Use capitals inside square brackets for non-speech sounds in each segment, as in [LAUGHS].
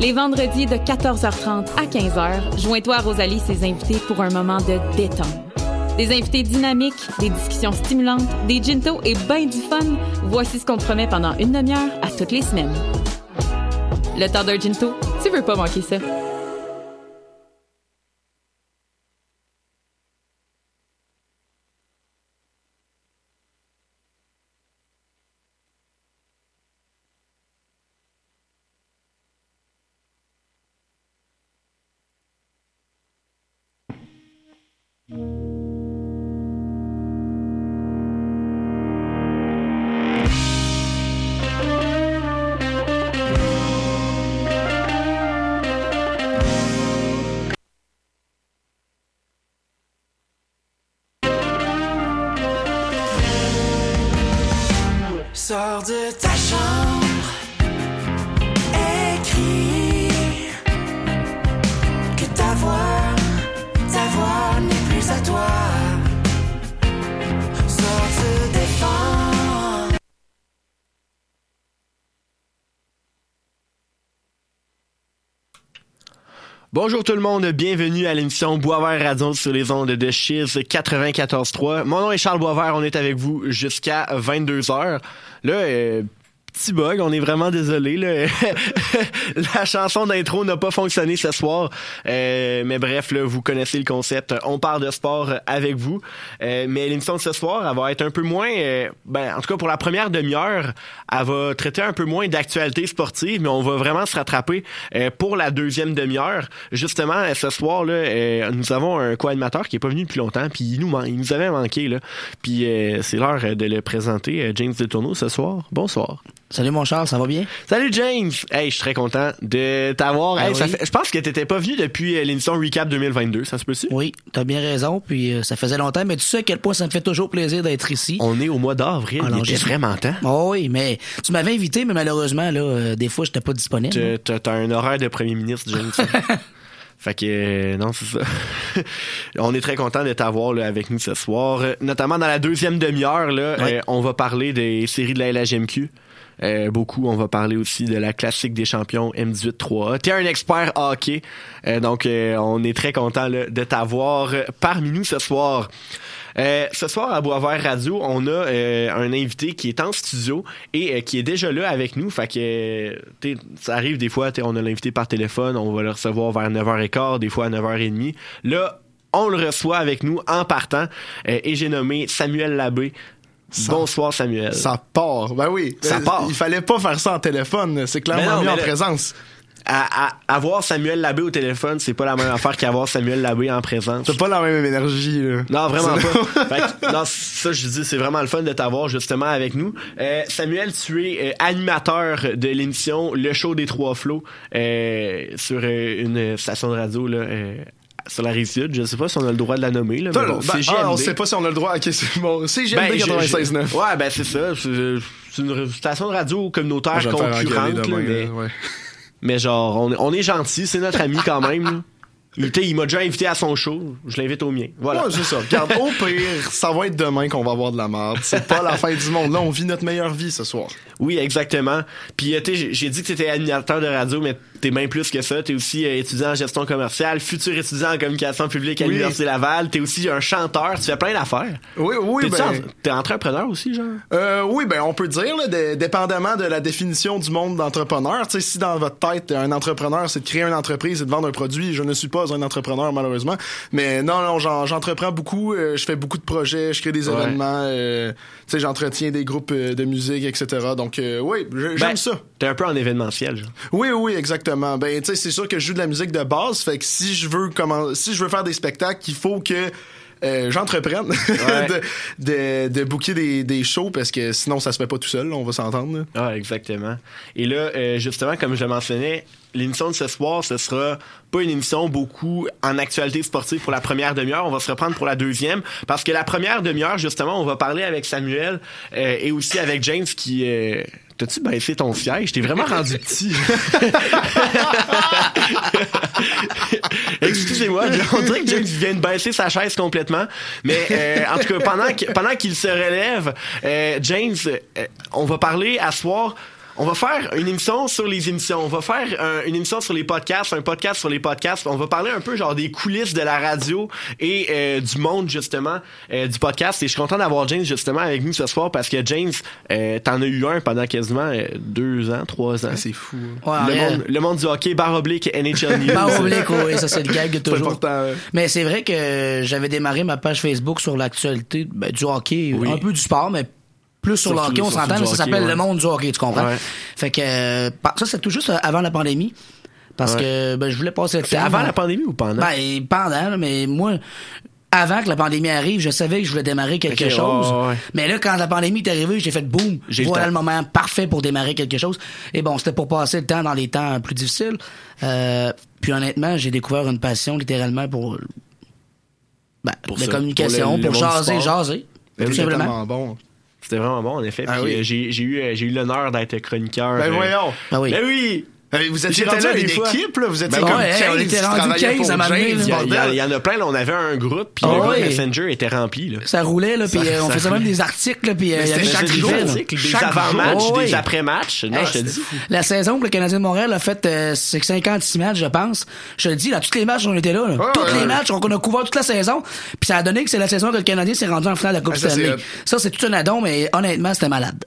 Les vendredis de 14h30 à 15h, joins-toi à Rosalie ses invités pour un moment de détente. Des invités dynamiques, des discussions stimulantes, des gintos et ben du fun. Voici ce qu'on te promet pendant une demi-heure à toutes les semaines. Le temps ginto, tu veux pas manquer ça. Bonjour tout le monde, bienvenue à l'émission Boisvert Radio sur les ondes de Chiz 94.3. Mon nom est Charles Boisvert, on est avec vous jusqu'à 22h. Là, euh, petit bug, on est vraiment désolé. [LAUGHS] La chanson d'intro n'a pas fonctionné ce soir, Euh, mais bref, là, vous connaissez le concept. On parle de sport avec vous, Euh, mais l'émission de ce soir, elle va être un peu moins, euh, ben, en tout cas pour la première demi-heure, elle va traiter un peu moins d'actualité sportive, mais on va vraiment se rattraper pour la deuxième demi-heure. Justement, ce soir, là, nous avons un co-animateur qui est pas venu depuis longtemps, puis il nous, il nous avait manqué. Puis c'est l'heure de le présenter, James Detourneau, ce soir. Bonsoir. Salut mon Charles, ça va bien? Salut James! Hey, je suis très content de t'avoir. Ah Hey, ça oui. fait- je pense que t'étais pas venu depuis euh, l'émission Recap 2022, ça se peut-tu? Oui, t'as bien raison, puis euh, ça faisait longtemps, mais tu sais à quel point ça me fait toujours plaisir d'être ici. On est au mois d'avril, Alors, il était vraiment temps. Oh oui, mais tu m'avais invité, mais malheureusement, là, euh, des fois, j'étais pas disponible. T'as- un horaire de premier ministre, James. [LAUGHS] Fait que euh, non, c'est ça. [LAUGHS] on est très content de t'avoir là, avec nous ce soir. Notamment dans la deuxième demi-heure, là, euh, on va parler des séries de la LHMQ. Euh, beaucoup, on va parler aussi de la classique des champions M18-3A. T'es un expert hockey, euh, donc euh, on est très content de t'avoir parmi nous ce soir. Euh, ce soir à Boisvert Radio, on a un invité qui est en studio et qui est déjà là avec nous. Fait que ça arrive des fois, on a l'invité par téléphone, on va le recevoir vers 9h15, des fois à 9h30. Là, on le reçoit avec nous en partant et j'ai nommé Samuel Labbé. Ça- Bonsoir Samuel. Ça part. Ben oui. Ça Euh, part. Il fallait pas faire ça en téléphone. C'est clairement non, mieux en présence. À, à- avoir Samuel Labbé au téléphone, c'est pas la même affaire qu'avoir Samuel Labbé en présence. T'as pas la même énergie, là. Non, vraiment C'est- pas. Fait que, non, ça, je dis, c'est vraiment le fun de t'avoir justement avec nous. Euh, Samuel, tu es euh, animateur de l'émission Le Show des Trois Flots euh, sur une station de radio là, sur la rive sud. Je sais pas si on a le droit de la nommer. Là, mais bon, ben, CGMD. ah, on sait pas si on a le droit. Ok, c'est bon. C'est Ben, GMD je- 96.9. je- Ouais, ben c'est ça. C'est c'est une station de radio communautaire Moi, concurrente. là, mais, ouais. mais genre, on, est- on est gentil, c'est notre ami quand même. là. [LAUGHS] Il, il m'a déjà invité à son show. Je l'invite au mien. Voilà. Ouais, c'est ça. Regarde, au [LAUGHS] pire, ça va être demain qu'on va avoir de la merde. C'est pas la fin du monde. Là, on vit notre meilleure vie ce soir. Oui, exactement. Puis, euh, tu sais, j'ai- dit que t'étais animateur de radio, mais t'es bien plus que ça. T'es aussi euh, étudiant en gestion commerciale, futur étudiant en communication publique à Oui. l'Université Laval. T'es aussi un chanteur. Tu fais plein d'affaires. Oui, oui, T'es-tu ben. en- T'es entrepreneur aussi, genre? Euh, oui, ben on peut dire, là, dé- dépendamment de la définition du monde d'entrepreneur. Tu sais, si dans votre tête, un entrepreneur, c'est de créer une entreprise et de vendre un produit, je ne suis pas un entrepreneur malheureusement. Mais non, non, j'en- j'entreprends beaucoup. euh, je fais beaucoup de projets, je crée des Ouais. événements. euh, tu sais, j'entretiens des groupes de musique, etc. Donc oui, j'aime Ben, ça. T'es un peu en événementiel, genre. Oui, oui, exactement. Ben, tu sais, c'est sûr que je joue de la musique de base, fait que si je veux comment, si je veux faire des spectacles, il faut que euh, j'entreprenne [LAUGHS] de, de, de booker des, des shows parce que sinon ça se fait pas tout seul, on va s'entendre. Ah, exactement. Et là, euh, justement, comme je le mentionnais, l'émission de ce soir, ce sera pas une émission beaucoup en actualité sportive pour la première demi-heure. On va se reprendre pour la deuxième. Parce que la première demi-heure, justement, on va parler avec Samuel euh, et aussi avec James qui... T'as-tu baissé ton siège? T'es vraiment rendu petit. Excusez-moi, [LAUGHS] on dirait que James vient de baisser sa chaise complètement. Mais euh, en tout cas, pendant que- pendant qu'il se relève, euh, James, euh, on va parler à soir. On va faire une émission sur les émissions. On va faire euh, une émission sur les podcasts, un podcast sur les podcasts. On va parler un peu genre des coulisses de la radio et euh, du monde justement euh, du podcast. Et je suis content d'avoir James justement avec nous ce soir parce que James, euh, t'en as eu un pendant quasiment euh, deux ans, trois ans. C'est fou. hein. Ouais, le, monde, le monde du hockey, barre oblique, NHL News. Pas oblique, oui, ça c'est le gag de [LAUGHS] toujours. Mais c'est vrai que j'avais démarré ma page Facebook sur l'actualité ben, du hockey, Oui. un peu du sport, mais plus sur le hockey, on s'entend, mais ça s'appelle ouais. le monde du hockey, tu comprends? Ouais. Fait que euh, ça, c'est tout juste avant la pandémie. Parce Ouais. que ben, je voulais passer le temps. avant la pandémie ou pendant? Ben, pendant, mais moi, avant que la pandémie arrive, je savais que je voulais démarrer quelque chose. ouais. Mais là, quand la pandémie est arrivée, j'ai fait boum. Le Voilà le, moment parfait pour démarrer quelque chose. Et bon, c'était pour passer le temps dans les temps plus difficiles. Euh, puis honnêtement, j'ai découvert une passion littéralement pour, ben, Pour la ça, communication, pour pour, le- jaser, jaser. Tout simplement. bon. C'était vraiment bon, en effet. Ah oui. euh, j'ai, j'ai eu, euh, j'ai eu l'honneur d'être chroniqueur. Ben euh, voyons. Ah oui. Ben oui! Euh, Vous étiez rendu là à des une fois. équipe, là. Vous étiez Ben comme ouais, 15 on était rendu travaillaient 15 pour à m'amener, là. Il y, en a plein, là, on avait un groupe, puis Ah le groupe ouais. Messenger était rempli. Là. Ça roulait, là, puis euh, on faisait même des articles, là, puis euh, il y avait chaque des jour. des Chaque avant-matchs. Oh, des oui. après-matchs. Non, Hey, je te dis. La saison que le Canadien de Montréal a fait, euh, c'est 56 matchs, je pense. Je te dis, dans tous les matchs, on était là. là. Ouais, tous ouais, les ouais. matchs, on, a couvert toute la saison. Puis ça a donné que c'est la saison que le Canadien s'est rendu en finale de la Coupe Ah, Stanley. Ça, c'est tout un addon, mais honnêtement, c'était malade.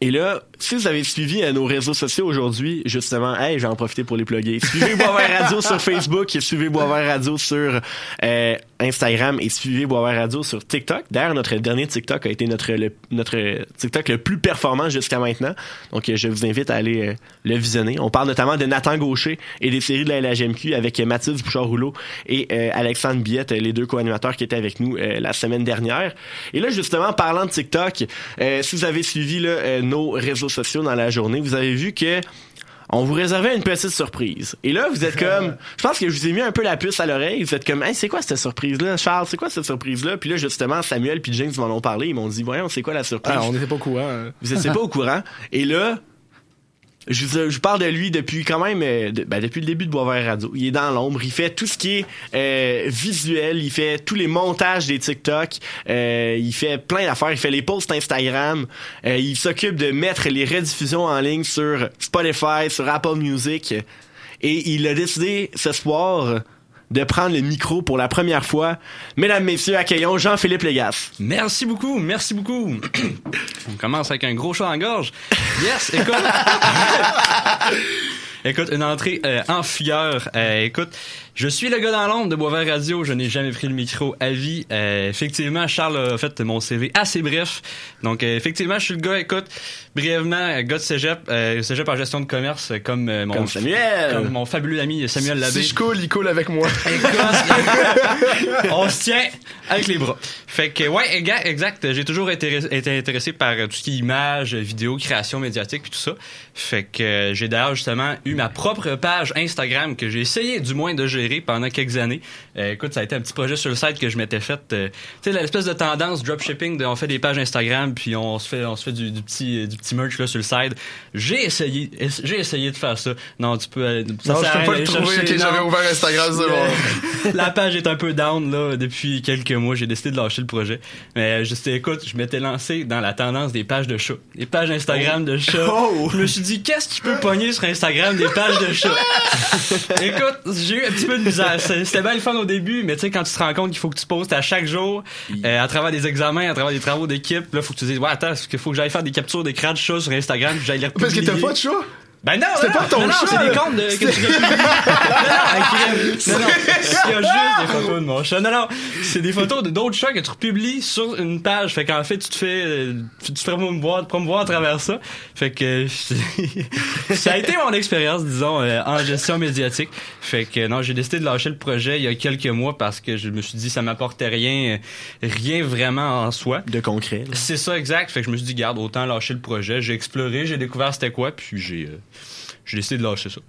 Et là, si vous avez suivi euh, nos réseaux sociaux aujourd'hui, justement, hey, j'ai en profité pour les plugger. Suivez Boisvert Radio sur Facebook, suivez Boisvert Radio sur euh, Instagram et suivez Boisvert Radio sur TikTok. D'ailleurs, notre dernier TikTok a été notre notre TikTok le plus performant jusqu'à maintenant. Donc, euh, je vous invite à aller le visionner. On parle notamment de Nathan Gaucher et des séries de la LHMQ avec Mathilde Bouchard-Rouleau et Alexandre euh, les deux co-animateurs qui étaient avec nous la semaine dernière. Et là, justement, parlant de TikTok, si vous avez suivi nos réseaux sociaux dans la journée, vous avez vu que on vous réservait une petite surprise. Et là, vous êtes comme, [LAUGHS] je pense que je vous ai mis un peu la puce à l'oreille. Vous êtes comme, hey, c'est quoi cette surprise-là, Charles? C'est quoi cette surprise-là? Puis là, justement, Samuel puis James m'en ont parlé. Ils m'ont dit, voyons, c'est quoi la surprise? Ah, on n'était pas au courant. hein. Vous étiez pas au courant. Et là, je, je parle de lui depuis quand même, euh, ben, depuis le début de Boisvert Radio. Il est dans l'ombre. Il fait tout ce qui est euh, visuel. Il fait tous les montages des TikTok. Euh, il fait plein d'affaires. Il fait les posts Instagram. Il s'occupe de mettre les rediffusions en ligne sur Spotify, sur Apple Music. Et il a décidé ce soir de prendre le micro pour la première fois. Mesdames, messieurs, accueillons Jean-Philippe Légas. Merci beaucoup, merci beaucoup. [COUGHS] On commence avec un gros chat en gorge. Yes, [LAUGHS] écoute. [LAUGHS] écoute, une entrée euh, en fuyeur. Euh, écoute, je suis le gars dans l'ombre de Boisvert Radio. Je n'ai jamais pris le micro à vie. Euh, effectivement, Charles a fait mon CV assez bref. Donc, euh, effectivement, je suis le gars, écoute, brièvement, euh, gars de cégep, euh, cégep en gestion de commerce, euh, comme euh, mon, Comme Samuel. comme mon fabuleux ami Samuel Labbé. Si je coule, il coule avec moi. [LAUGHS] Écoute, on se tient avec les bras. Fait que ouais, exact. J'ai toujours été, été intéressé par tout ce qui est image, vidéo, création médiatique puis tout ça. Fait que euh, j'ai d'ailleurs justement eu ma propre page Instagram que j'ai essayé du moins de gérer pendant quelques années. Euh, écoute, ça a été un petit projet sur le site que je m'étais fait. euh, tu sais l'espèce de tendance dropshipping, de, on fait des pages Instagram puis on se fait on se fait du, du petit du petit merch là sur le site. J'ai essayé ess- j'ai essayé de faire ça. Non, tu peux euh, ça Non, je peux pas le trouver. chercher, Ok, j'avais ouvert Instagram, bon. Euh, [LAUGHS] la page est un peu down là depuis quelques mois. J'ai décidé de lâcher le projet. Mais juste écoute, je m'étais lancé dans la tendance des pages de chats, des pages Instagram de chats. Oh! Je me suis dit qu'est-ce qui peut pogner sur Instagram des pages de chats? [LAUGHS] écoute, j'ai eu un petit peu de misère. C'était bien le fun au début, mais tu sais quand tu te rends compte qu'il faut que tu postes à chaque jour, euh, à travers des examens, à travers des travaux d'équipe, là faut que tu dises ouais attends, est-ce qu'il faut que j'aille faire des captures d'écran de chats sur Instagram, puis j'aille les Parce que t'as pas de chat? Ben non, non, pas ton non, c'est des comptes de, que tu non, non, non, non, il y a juste des photos de mon chat. Non, non, c'est des photos de d'autres chats que tu republies sur une page. Fait qu'en fait, tu te fais, euh, tu te fais promouvoir, promouvoir à travers ça. Fait que [LAUGHS] ça a été mon expérience, disons, euh, en gestion médiatique. Fait que non, j'ai décidé de lâcher le projet il y a quelques mois parce que je me suis dit ça m'apportait rien, rien vraiment en soi. De concret. C'est ça exact. Fait que je me suis dit, garde, autant lâcher le projet. J'ai exploré, j'ai découvert c'était quoi, puis j'ai euh, j'ai décidé de lâcher ça.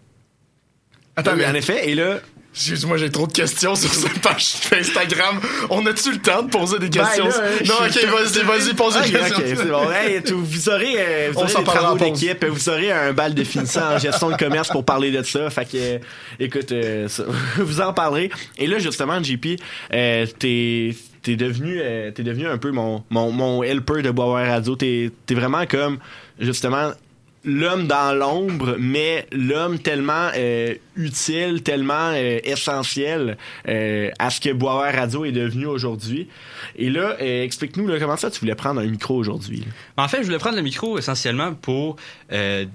Attends, mais mais en effet, et là, Excuse-moi, j'ai trop de questions [LAUGHS] sur cette page Instagram. On a-tu le temps de poser des questions? Ben là, non, ok, vas-y, vas-y, pose des questions. ok, c'est bon. Hey, vous aurez, euh, [LAUGHS] vous On aurez s'en des travaux d'équipe, vous aurez un bal de finissant en gestion de commerce pour parler de ça. Fait que, euh, écoute, euh, ça- [LAUGHS] vous en parlerez. Et là, justement, JP, euh, t'es t'es devenu euh, t'es devenu un peu mon mon mon helper de Boisvert Radio. T'es t'es vraiment comme justement l'homme dans l'ombre, mais l'homme tellement euh, utile, tellement euh, essentiel euh, à ce que Boisvert Radio est devenu aujourd'hui. Et là, euh, explique-nous comment ça tu voulais prendre un micro aujourd'hui. Mais En fait, je voulais prendre le micro essentiellement pour euh,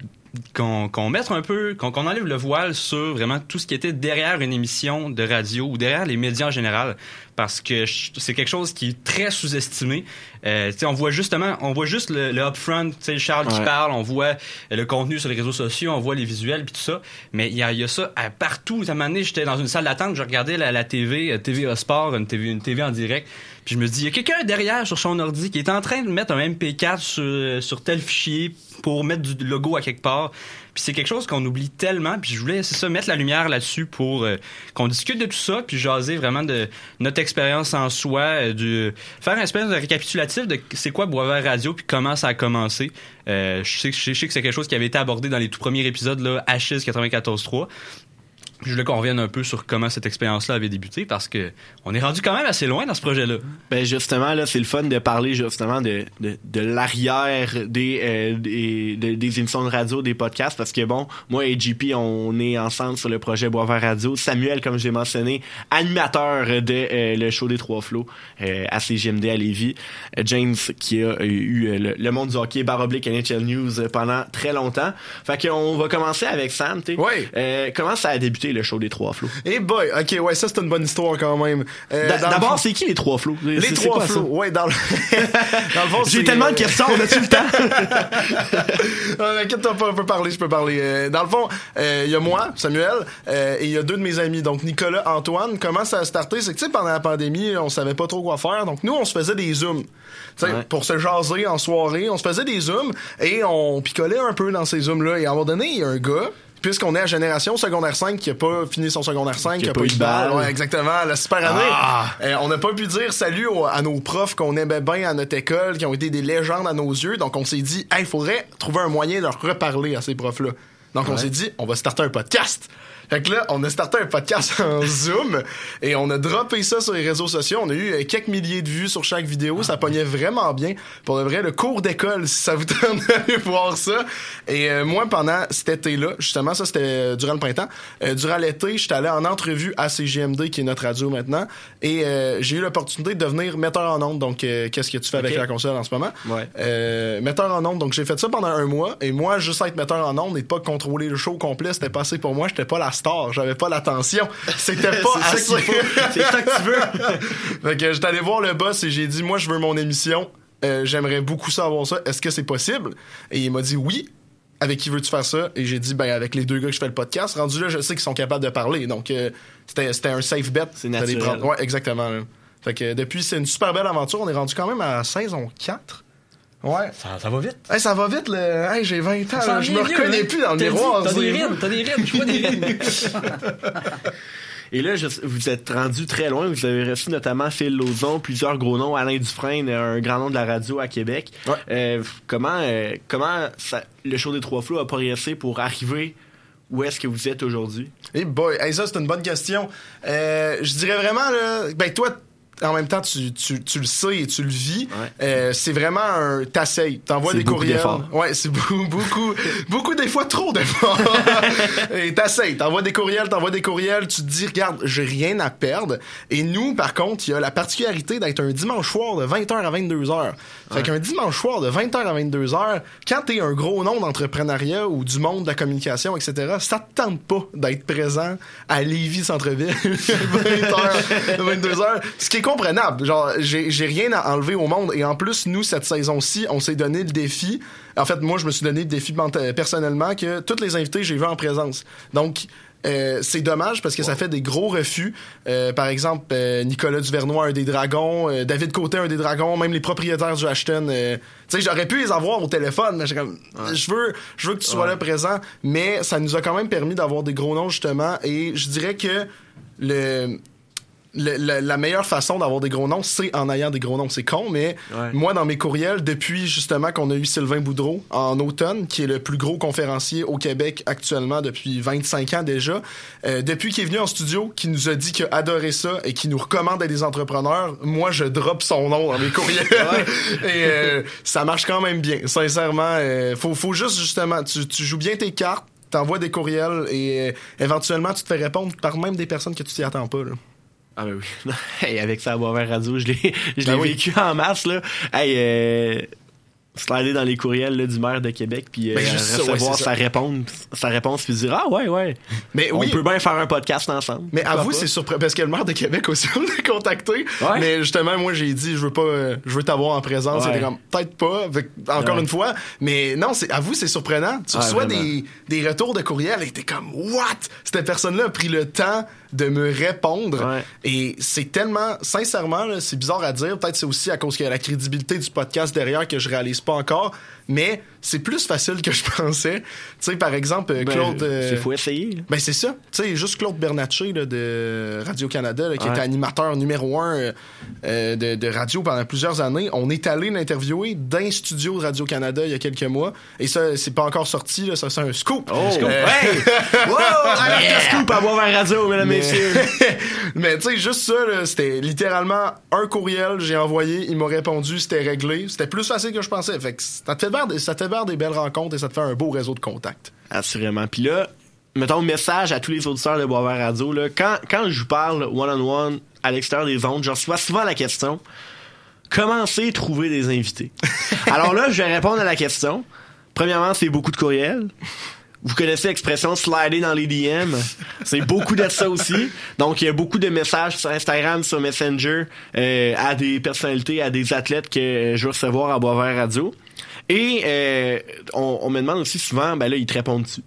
qu'on qu'on mette un peu, qu'on qu'on enlève le voile sur vraiment tout ce qui était derrière une émission de radio ou derrière les médias en général, parce que c'est quelque chose qui est très sous-estimé. Euh, tu sais, on voit justement, on voit juste le, le upfront, tu sais, Charles qui parle, on voit le contenu sur les réseaux sociaux, on voit les visuels puis tout ça, mais il y y a ça à partout. À un moment donné, j'étais dans une salle d'attente, je regardais la, la TV, euh, TVA Sport, une TV, une TV en direct, puis je me dis, il y a quelqu'un derrière sur son ordi qui est en train de mettre un MP4 sur, sur tel fichier pour mettre du logo à quelque part. Puis c'est quelque chose qu'on oublie tellement. Puis je voulais, c'est ça, mettre la lumière là-dessus pour euh, qu'on discute de tout ça, puis jaser vraiment de notre expérience en soi, euh, du, faire un espèce de récapitulatif de c'est quoi Boisvert Radio, puis comment ça a commencé. Euh, je, sais, je sais que c'est quelque chose qui avait été abordé dans les tout premiers épisodes, là, HS 94.3. Je voulais qu'on revienne un peu sur comment cette expérience-là avait débuté parce que on est rendu quand même assez loin dans ce projet-là. Ben justement là, c'est le fun de parler justement de de, de l'arrière des, euh, des de- des émissions de radio, des podcasts parce que bon, moi et JP on est ensemble sur le projet Boisvert Radio. Samuel comme j'ai mentionné, animateur de euh, le show des trois flots euh, à CGMD à Lévis. Euh, James qui a euh, eu euh, le, le monde du hockey baroblique NHL News pendant très longtemps. Fait qu'on va commencer avec Sam, tu. Euh, comment ça a débuté? Le show des trois flots Eh boy, ok, ouais, ça c'est une bonne histoire quand même. Euh, D'abord, c'est qui les trois flots? Les trois quoi flots, ouais, dans le, [LAUGHS] dans le fond, J'ai tellement euh, de questions, on a-tu le temps? [LAUGHS] Inquiète-toi pas, je peux parler, je peux parler. Euh, dans le fond, euh, il y a moi, Samuel, euh, et il y a deux de mes amis, donc Nicolas, Antoine. Comment ça a starté? C'est que, tu sais, pendant la pandémie, on savait pas trop quoi faire, donc nous, on se faisait des zooms. Ouais. pour se jaser en soirée, on se faisait des zooms, et on picolait un peu dans ces zooms-là. Et à un moment donné, il y a un gars, puisqu'on est à Génération secondaire 5 qui a pas fini son secondaire 5, qui a, pas eu de balle. Ouais, exactement, la super année. Ah! Euh, on n'a pas pu dire salut à nos profs qu'on aimait bien à notre école, qui ont été des légendes à nos yeux. Donc, on s'est dit, il faudrait trouver un moyen de leur reparler à ces profs-là. Donc, on s'est dit, on va starter un podcast. Fait que là, on a starté un podcast [LAUGHS] en Zoom et on a droppé ça sur les réseaux sociaux. On a eu euh, quelques milliers de vues sur chaque vidéo. Ça pognait vraiment bien. Pour le vrai, le cours d'école, si ça vous [LAUGHS] tente d'aller voir ça. Et euh, moi, pendant cet été-là, justement, ça c'était euh, durant le printemps, euh, durant l'été, j'étais allé en entrevue à CGMD, qui est notre radio maintenant, et euh, j'ai eu l'opportunité de devenir metteur en ondes. Donc, qu'est-ce que tu fais avec la console en ce moment? Ouais. Euh, metteur en ondes. Donc, j'ai fait ça pendant un mois. Et moi, juste être metteur en ondes et pas contrôler le show complet, c'était pas assez pour moi. J'étais pas la star. J'avais pas l'attention. C'était [LAUGHS] pas assez. C'est ça que tu veux. [LAUGHS] fait que j'étais allé voir le boss et j'ai dit, moi, je veux mon émission. Euh, J'aimerais beaucoup savoir ça. Est-ce que c'est possible? Et il m'a dit oui. Avec qui veux-tu faire ça? Et j'ai dit, ben, avec les deux gars que je fais le podcast. Rendu là, je sais qu'ils sont capables de parler. Donc, euh, c'était un safe bet. C'est naturel. Ouais, exactement. là. Fait que depuis, c'est une super belle aventure. On est rendu quand même à saison 4. Ouais. Ça, ça va vite. Hey, ça va vite, le... hey, j'ai 20 ans. là. Je me hein? reconnais plus dans le miroir. T'as des rides, t'as des rides, je vois des rides. [LAUGHS] Et là, je- vous êtes rendu très loin. Vous avez reçu notamment Phil Lauzon, plusieurs gros noms, Alain Dufresne, un grand nom de la radio à Québec. Ouais. Euh, comment euh, comment ça- le show des trois flots a progressé pour arriver où est-ce que vous êtes aujourd'hui? Hey boy, hey, ça c'est une bonne question. Euh, je dirais vraiment là, ben toi en même temps tu, tu, tu le sais et tu le vis. Ouais. Euh, c'est vraiment un t'essayes, t'envoies des courriels. Ouais, c'est beaucoup beaucoup [LAUGHS] beaucoup des fois trop d'efforts. [LAUGHS] et t'essayes, t'envoies des courriels, t'envoies des courriels, tu te dis regarde, j'ai rien à perdre. Et nous par contre, il y a la particularité d'être un dimanche soir de 20h à 22h. Fait qu'un dimanche soir de 20h à 22h, quand t'es un gros nom d'entrepreneuriat ou du monde de la communication, etc., ça te tente pas d'être présent à Lévis Centre-Ville [LAUGHS] 20h, 22h. Ce qui est comprenable. Genre, j'ai rien à enlever au monde. Et en plus, nous, cette saison-ci, on s'est donné le défi. En fait, moi, je me suis donné le défi menta- personnellement que tous les invités, j'ai vu en présence. Donc, euh, c'est dommage parce que ça fait des gros refus. Euh, par exemple, euh, Nicolas Duvernois, un des dragons, euh, David Côté, un des dragons, même les propriétaires du Ashton. euh, tu sais, j'aurais pu les avoir au téléphone, mais je veux, je veux que tu sois là présent. Mais ça nous a quand même permis d'avoir des gros noms justement. Et je dirais que le, le- la- la meilleure façon d'avoir des gros noms, c'est en ayant des gros noms. C'est con, mais Ouais. moi, dans mes courriels, depuis justement qu'on a eu Sylvain Boudreau en automne, qui est le plus gros conférencier au Québec actuellement depuis 25 ans déjà, euh, depuis qu'il est venu en studio, qui nous a dit qu'il a adoré ça et qui nous recommande d'être des entrepreneurs, moi, je drop son nom dans mes courriels. [LAUGHS] [LAUGHS] et euh, ça marche quand même bien. Sincèrement, euh, faut, faut juste justement, tu, tu joues bien tes cartes, t'envoies des courriels et euh, éventuellement, tu te fais répondre par même des personnes que tu t'y attends pas. Là. Ah ben oui. [LAUGHS] hey, avec ça à Boisvert Radio, je l'ai [LAUGHS] je Ben l'ai oui. vécu en masse là. Hey, euh, slider dans les courriels là, du maire de Québec puis euh, Ben, juste ça, ouais, recevoir sa ça. réponse sa réponse puis dire ah ouais ouais. Mais On oui. peut bien faire un podcast ensemble. Mais avoue, pas? c'est surprenant parce que le maire de Québec aussi [LAUGHS] on l'a contacté. Ouais. Mais justement, moi j'ai dit je veux pas euh, je veux t'avoir en présence. Ouais. Peut-être pas. Fait encore une fois, mais non, c'est avoue, c'est surprenant. Tu reçois des, des retours de courriel et t'es comme what? Cette personne-là a pris le temps de me répondre Ouais. et c'est tellement sincèrement c'est bizarre à dire, peut-être c'est aussi à cause qu'il y a la crédibilité du podcast derrière que je réalise pas encore, mais c'est plus facile que je [LAUGHS] pensais. Tu sais par exemple Ben, Claude euh, c'est faut essayer. là. ben c'est ça. Tu sais, juste Claude Bernatchez là, de Radio-Canada, qui Ouais. était animateur numéro un euh, euh, de, de radio pendant plusieurs années. On est allé l'interviewer d'un studio de Radio-Canada il y a quelques mois. Et ça, c'est pas encore sorti. Là, ça, c'est un scoop. Oh, Euh, hey! [LAUGHS] wow! Alerte scoop à Boisvert Radio, mesdames, mais [LAUGHS] mais tu sais, juste ça, c'était littéralement un courriel, j'ai envoyé, il m'a répondu, c'était réglé. C'était plus facile que je pensais. Fait que ça te fait faire des, ça te fait faire des belles rencontres et ça te fait un beau réseau de contacts. Assurément. Puis là, mettons message à tous les auditeurs de Boisvert Radio. Là, quand, quand je vous parle one-on-one à l'extérieur des ondes, je reçois souvent la question comment c'est trouver des invités? [LAUGHS] Alors là, je vais répondre à la question. Premièrement, c'est beaucoup de courriels. Vous connaissez l'expression slider dans les DM. C'est beaucoup de ça aussi. Donc, il y a beaucoup de messages sur Instagram, sur Messenger, euh, à des personnalités, à des athlètes que je veux recevoir à Boisvert Radio. Et euh, on, on me demande aussi souvent, ben là, ils te répondent dessus.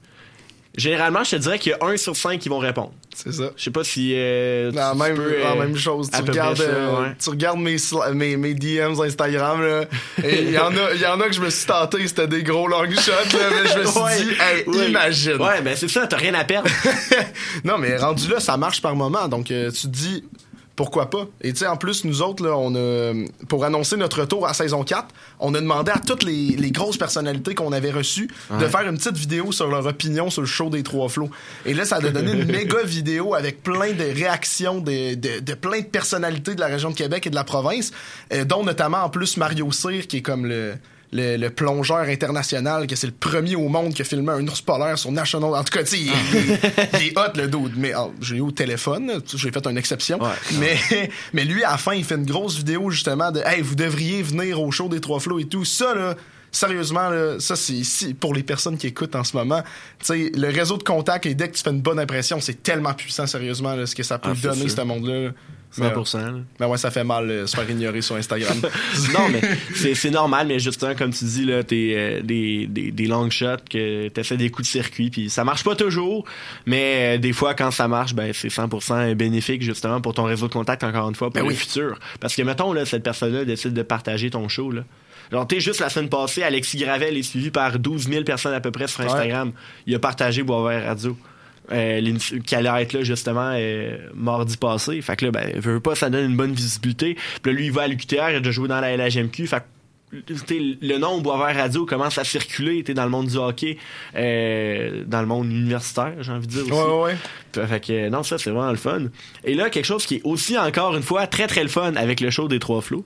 Généralement, je te dirais qu'il y a un sur cinq qui vont répondre. C'est ça. Je sais pas si... Euh, La tu même, peux, la euh, même chose. Tu regardes, ça, euh, ouais. tu regardes mes, sli- mes, mes DMs Instagram, là. Et il y en a, y en a que je me suis tenté, c'était des gros long shots, là, mais je me suis Ouais, dit, hey, imagine. Ouais, ben c'est ça, t'as rien à perdre. [LAUGHS] non, mais rendu là, ça marche par moment. Donc, euh, tu te dis, pourquoi pas? Et tu sais, en plus, nous autres, là, on a, pour annoncer notre retour à saison 4, on a demandé à toutes les, les grosses personnalités qu'on avait reçues de faire une petite vidéo sur leur opinion sur le show des Trois Flots. Et là, ça a donné une [LAUGHS] méga vidéo avec plein de réactions de, de, de plein de personnalités de la région de Québec et de la province, euh, dont notamment en plus Mario Cyr, qui est comme le le, le plongeur international, que c'est le premier au monde qui a filmé un ours polaire sur National. En tout cas, tu il, est- il est hot, le dude. Mais oh, j'ai eu au téléphone, j'ai fait une exception. Ouais. mais, mais lui, à la fin, il fait une grosse vidéo justement de Hey, vous devriez venir au show des Trois Flots et tout. Ça, là. Sérieusement, là, ça c'est pour les personnes qui écoutent en ce moment. Tu sais, le réseau de contacts et dès que tu fais une bonne impression, c'est tellement puissant, sérieusement, là, ce que ça peut Ah, donner, ce monde-là. Là. Mais, 100%. là. mais ouais, ça fait mal euh, se faire ignorer sur Instagram. [LAUGHS] non, mais c'est, c'est normal, mais justement, comme tu dis, là, t'es euh, des, des, des long shots, que t'essaies des coups de circuit, puis ça marche pas toujours, mais euh, des fois, quand ça marche, ben, c'est 100% bénéfique, justement, pour ton réseau de contact, encore une fois, pour Ben le oui. futur. Parce que, mettons, là, cette personne-là décide de partager ton show, là. Genre, t'es juste la semaine passée, Alexis Gravel est suivi par 12 000 personnes à peu près sur Instagram. Il a partagé Boisvert Radio. Euh, qui allait être là justement euh, mardi passé. Fait que là, ben, veut pas, ça donne une bonne visibilité. Puis là, lui, il va à l'UQTR, il a déjà joué dans la LHMQ. Fait que, le nom Boisvert Radio commence à circuler dans le monde du hockey, euh, dans le monde universitaire, j'ai envie de dire aussi. ouais, ouais, ouais. Fait fait que non, ça c'est vraiment le fun. Et là, quelque chose qui est aussi encore une fois très très le fun avec le show des Trois Flots,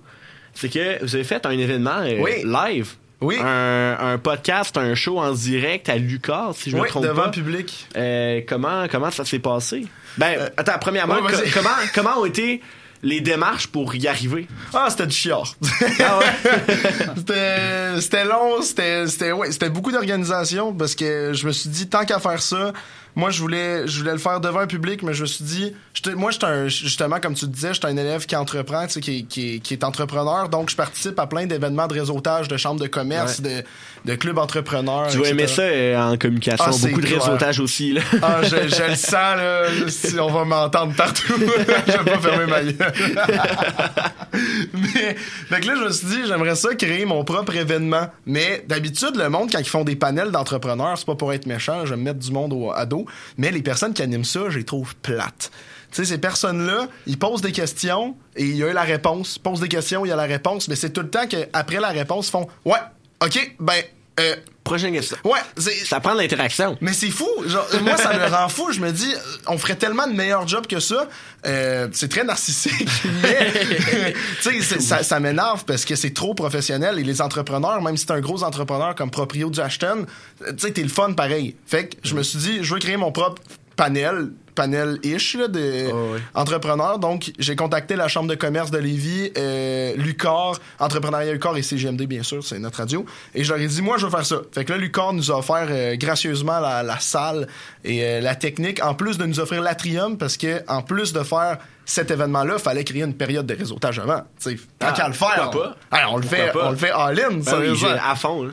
c'est que vous avez fait un événement euh, Oui. live. Oui. Un, un podcast, un show en direct à Lucas, si je me Oui, trompe devant pas. public. Euh, comment comment ça s'est passé? Ben Euh, attends, premièrement, ouais, vas-y. co- comment comment ont été les démarches pour y arriver? Ah, c'était du chiard. Ah ouais? [LAUGHS] c'était, long, c'était, c'était, ouais, c'était beaucoup d'organisation parce que je me suis dit, tant qu'à faire ça, moi, je voulais, je voulais le faire devant un public, mais je me suis dit, moi, un, justement, comme tu disais, j'étais un élève qui entreprend, tu sais, qui, est- qui, est- qui est entrepreneur, donc je participe à plein d'événements de réseautage, de chambres de commerce, de, de clubs entrepreneurs. Tu vas aimer ça euh, en communication, Ah, beaucoup de clair. réseautage aussi là. Ah, je, je le sens, là. Si on va m'entendre partout. [LAUGHS] je vais pas fermer ma gueule. mais, que là, je me suis dit, j'aimerais ça créer mon propre événement. Mais d'habitude, le monde, quand ils font des panels d'entrepreneurs, c'est pas pour être méchant, je vais me mettre du monde au, à dos. Mais les personnes qui animent ça, je les trouve plates. Tu sais, ces personnes-là, ils posent des questions et il y a eu la réponse. Ils posent des questions, il y a la réponse, mais c'est tout le temps qu'après la réponse, ils font Ouais, OK, ben, euh, Prochaine question. ouais, c'est. Ça prend de l'interaction. Mais c'est fou. Genre, moi, ça me [LAUGHS] rend fou. Je me dis, euh, on ferait tellement de meilleurs jobs que ça. Euh, c'est très narcissique, [LAUGHS] mais tu sais, ça, ça m'énerve parce que c'est trop professionnel et les entrepreneurs, même si t'es un gros entrepreneur comme Proprio du Ashton, euh, tu sais, t'es le fun pareil. Fait que je me suis dit, je veux créer mon propre panel panel-ish là, de Oh, oui. Donc, j'ai contacté la Chambre de commerce de Lévis, euh, Lucar, Entrepreneuriat Lucar et CGMD, bien sûr, c'est notre radio. Et je leur ai dit, moi, je veux faire ça. Fait que là, Lucar nous a offert euh, gracieusement la, la salle et euh, la technique, en plus de nous offrir l'Atrium, parce que en plus de faire cet événement-là, fallait créer une période de réseautage avant. Tu sais, tant Ah, qu'à le faire, on, Ah, on le fait, on le fait all-in, Ben oui, à fond. là.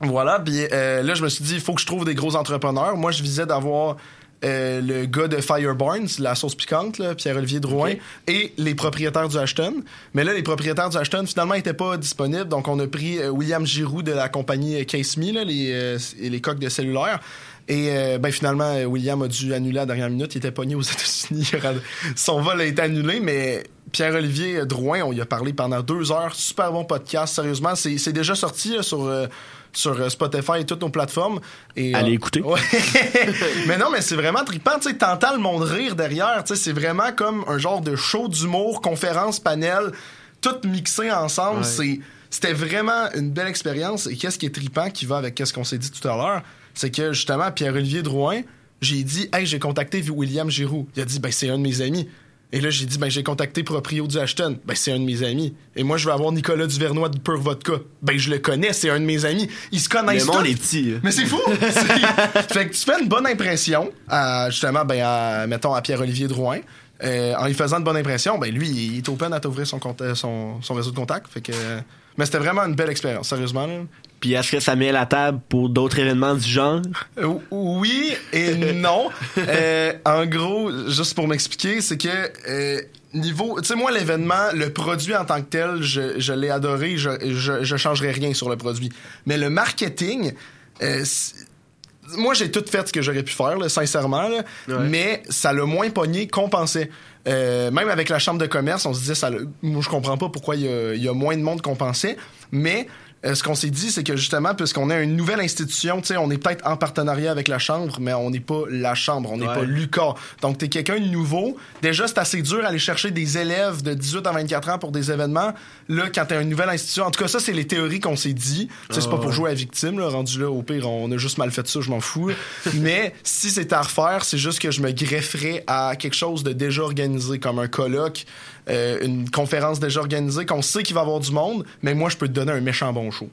Voilà, puis là, je me suis dit, il faut que je trouve des gros entrepreneurs. Moi, je visais d'avoir euh, le gars de Fireburns, la sauce piquante, Pierre-Olivier Drouin, et les propriétaires du Ashton. Mais là, les propriétaires du Ashton, finalement, n'étaient pas disponibles. Donc, on a pris euh, William Giroux de la compagnie Case Me, là, les, euh, les coques de cellulaire. Et euh, ben finalement, euh, William a dû annuler à la dernière minute. Il était pogné aux [LAUGHS] États-Unis. Son vol a été annulé, mais Pierre-Olivier Drouin, on y a parlé pendant deux heures. Super bon podcast, sérieusement. C'est c'est déjà sorti là, sur, euh, sur euh, Spotify et toutes nos plateformes. Et, Allez euh, écouter. Ouais. [LAUGHS] mais non, mais c'est vraiment trippant. Tu sais, t'entends le monde rire derrière. Tu sais, c'est vraiment comme un genre de show d'humour, conférence, panel, tout mixé ensemble. Ouais. C'est c'était vraiment une belle expérience. Et qu'est-ce qui est trippant qui va avec qu'est-ce qu'on s'est dit tout à l'heure, c'est que justement Pierre-Olivier Drouin, j'ai dit "Hey, j'ai contacté William Giroux." Il a dit "Ben c'est un de mes amis." Et là, j'ai dit, ben, j'ai contacté Proprio du Ashton. Ben, c'est un de mes amis. Et moi, je vais avoir Nicolas Duvernois de Pure Vodka. Ben, je le connais, c'est un de mes amis. Ils se connaissent Le monde tous. est petit. là. Mais c'est fou! [LAUGHS] Fait que tu fais une bonne impression à, justement, ben, à, mettons, à Pierre-Olivier Drouin. Euh, en lui faisant une bonne impression, ben lui, il est open à t'ouvrir son, euh, son, son réseau de contact. Fait que, mais c'était vraiment une belle expérience, sérieusement. là. Puis est-ce que ça met la table pour d'autres événements du genre? Euh, oui et [LAUGHS] non. Euh, en gros, juste pour m'expliquer, c'est que euh, niveau, tu sais moi l'événement, le produit en tant que tel, je, je l'ai adoré, je, je je changerai rien sur le produit. Mais le marketing, moi j'ai tout fait ce que j'aurais pu faire, là, sincèrement, là, Ouais. mais ça l'a moins pogné qu'on pensait. Euh, même avec la chambre de commerce, on se disait ça. Moi, je comprends pas pourquoi il y y a moins de monde qu'on pensait, mais euh, ce qu'on s'est dit, c'est que justement, puisqu'on est une nouvelle institution, tu sais, on est peut-être en partenariat avec la chambre, mais on n'est pas la chambre, on n'est Ouais. pas Lucas. Donc, t'es quelqu'un de nouveau. Déjà, c'est assez dur d'aller chercher des élèves de 18 à 24 ans pour des événements. Là, quand t'es une nouvelle institution, en tout cas, ça, c'est les théories qu'on s'est dit. Tu sais, c'est pas pour jouer à victime, là, rendu là, au pire, on a juste mal fait ça, je m'en fous. [LAUGHS] mais si c'est à refaire, c'est juste que je me grefferais à quelque chose de déjà organisé, comme un colloque, euh, une conférence déjà organisée, qu'on sait qu'il va y avoir du monde, mais moi, je peux te donner un méchant bon show.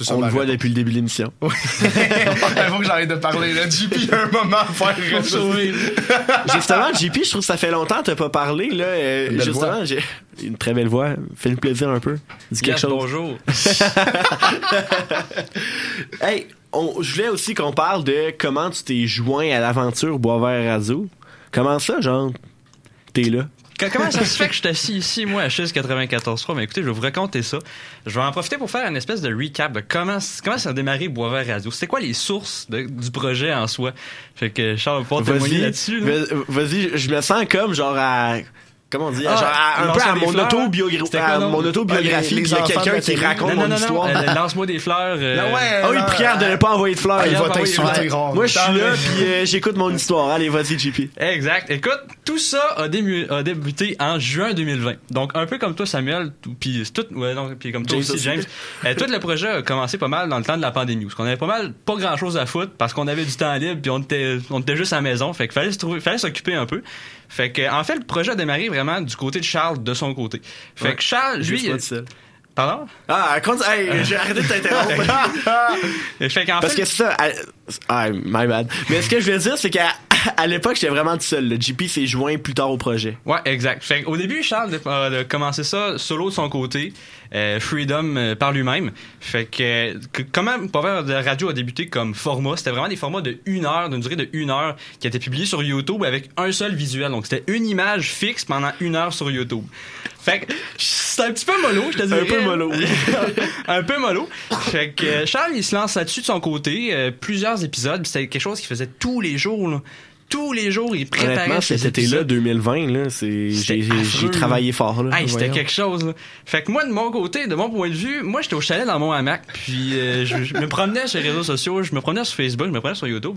Ça On le voit réponse. depuis le début de l'émission. [LAUGHS] Il faut que j'arrête de parler. Là. JP, il y a un moment à faire. Justement, JP, je trouve que ça fait longtemps que t'as pas parlé. Là. Euh, Une justement, j'ai une très belle voix. Fais-nous plaisir un peu. Dis quelque Yes, chose. bonjour. [LAUGHS] Hey, on- je voulais aussi qu'on parle de comment tu t'es joint à l'aventure Boisvert Radio. Comment ça, genre, t'es là? Comment ça se fait que je suis assis ici, moi, à Chiz 94.3? Mais écoutez, je vais vous raconter ça. Je vais en profiter pour faire une espèce de recap de comment, comment ça a démarré Boisvert Radio. C'était quoi les sources de- du projet en soi? Fait que Charles va pouvoir témoigner là-dessus. là. vas- vas-y, je me sens comme genre à... Comment on dit? Ah, genre à- un peu à mon, mon autobiographie. Puis il y a quelqu'un qui raconte Non, mon non, non, non. histoire. euh, Lance-moi des fleurs. euh, Ah ouais, Ah oui, prière de ne pas envoyer de fleurs. Il va t'insulter. Moi, je suis là, puis euh, j'écoute mon histoire. Allez, vas-y, JP. Exact. Écoute, tout ça a, débuté en juin 2020. Donc, un peu comme toi, Samuel, puis c'est tout, ouais, non, puis comme toi aussi. James. Euh, tout le projet a commencé pas mal dans le temps de la pandémie, parce qu'on avait pas mal, pas grand chose à foutre, parce qu'on avait du temps libre, puis on était, on était juste à la maison. Fait qu'il fallait se trouver, fallait s'occuper un peu. Fait que, en fait, le projet a démarré vraiment du côté de Charles, de son côté. Fait Ouais. que Charles, lui, pardon? Ah, continue. Hey, j'ai arrêté de t'interrompre. [LAUGHS] [LAUGHS] Fait qu'en Parce fait, que c'est ça. Ah, my bad. Mais ce que je veux dire, c'est qu'elle à l'époque, j'étais vraiment tout seul. Le JP s'est joint plus tard au projet. Ouais, exact. Fait au début, Charles a a commencé ça solo de son côté, euh, Freedom euh, par lui-même. Fait que, que comment Power de radio a débuté comme format, c'était vraiment des formats de une heure, d'une durée de une heure, qui étaient publiés sur YouTube avec un seul visuel. Donc c'était une image fixe pendant une heure sur YouTube. Fait que c'est un petit peu mollo, je te dirais. Un peu mollo, oui. [LAUGHS] un peu mollo. Fait que euh, Charles, il se lance là-dessus de son côté, euh, plusieurs épisodes, c'était quelque chose qu'il faisait tous les jours. Là. Tous les jours, il préparait cet été-là, épisodes. 2020, là, c'est, j'ai, travaillé là. fort, là. Hey, c'était quelque chose. là. Fait que moi, de mon côté, de mon point de vue, moi, j'étais au chalet dans mon hamac, puis euh, je, je me promenais sur les réseaux sociaux, je me promenais sur Facebook, je me promenais sur YouTube,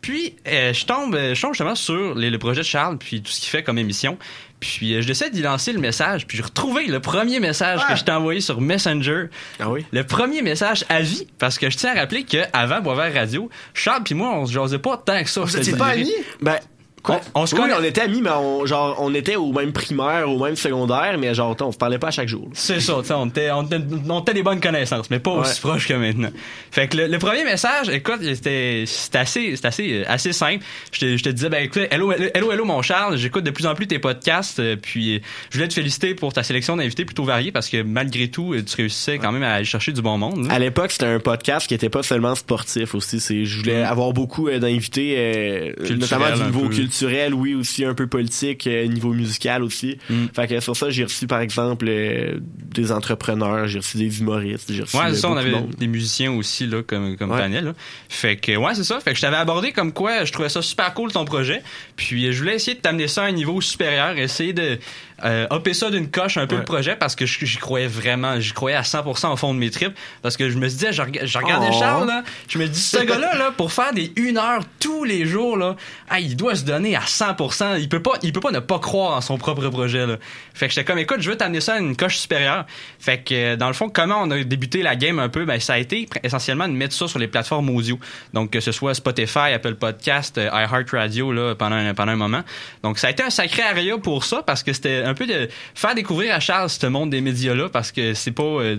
puis euh, je tombe, euh, je tombe justement sur les- le projet de Charles, puis tout ce qu'il fait comme émission. Puis euh, je décide d'y lancer le message, puis j'ai retrouvé le premier message que je t'ai envoyé sur Messenger. Ah oui? Le premier message à vie, parce que je tiens à rappeler qu'avant Boisvert Radio, Charles puis moi, on se jasait pas tant que ça. Vous étiez pas amis? Ben, quoi? On- on se Oui, connaît. on était amis, mais on, genre, on était au même primaire, au même secondaire, mais genre, on se parlait pas à chaque jour. C'est ça, tu sais, on était, on, était, on était des bonnes connaissances, mais pas aussi proches que maintenant. Fait que le, le premier message, écoute, c'était c'était assez, c'était assez, euh, assez simple. Je te, je te disais, ben écoute, hello, hello, hello, mon Charles, j'écoute de plus en plus tes podcasts, euh, puis euh, je voulais te féliciter pour ta sélection d'invités plutôt variés parce que malgré tout, tu réussissais quand même à aller chercher du bon monde. là. À l'époque, c'était un podcast qui était pas seulement sportif aussi. C'est, je voulais avoir beaucoup d'invités, euh, Culturel, notamment du niveau peu. Culturel, oui, aussi un peu politique, euh, niveau musical aussi. Mm. Fait que sur ça, j'ai reçu par exemple euh, des entrepreneurs, j'ai reçu des humoristes, j'ai reçu Ouais, euh, c'est ça, on de avait des musiciens aussi là comme comme Ouais. panel. là. Fait que ouais, c'est ça. Fait que je t'avais abordé comme quoi je trouvais ça super cool ton projet. Puis je voulais essayer de t'amener ça à un niveau supérieur, essayer de euh, hopper ça d'une coche un peu Ouais. le projet parce que j'y croyais vraiment, j'y croyais à 100% au fond de mes tripes parce que je me disais, je, rega- je regardais Oh. Charles là, je me dis ce [LAUGHS] gars-là là pour faire des une heure tous les jours là, ah, il doit se donner à 100%. Il peut pas, il peut pas ne pas croire en son propre projet là. Fait que j'étais comme, écoute, je veux t'amener ça à une coche supérieure. Fait que euh, dans le fond, comment on a débuté la game un peu, ben ça a été essentiellement de mettre ça sur les plateformes audio. Donc que ce soit Spotify, Apple Podcast, euh, iHeartRadio là pendant un, pendant un moment. Donc ça a été un sacré aria pour ça parce que c'était un peu de faire découvrir à Charles ce monde des médias là parce que c'est pas, euh,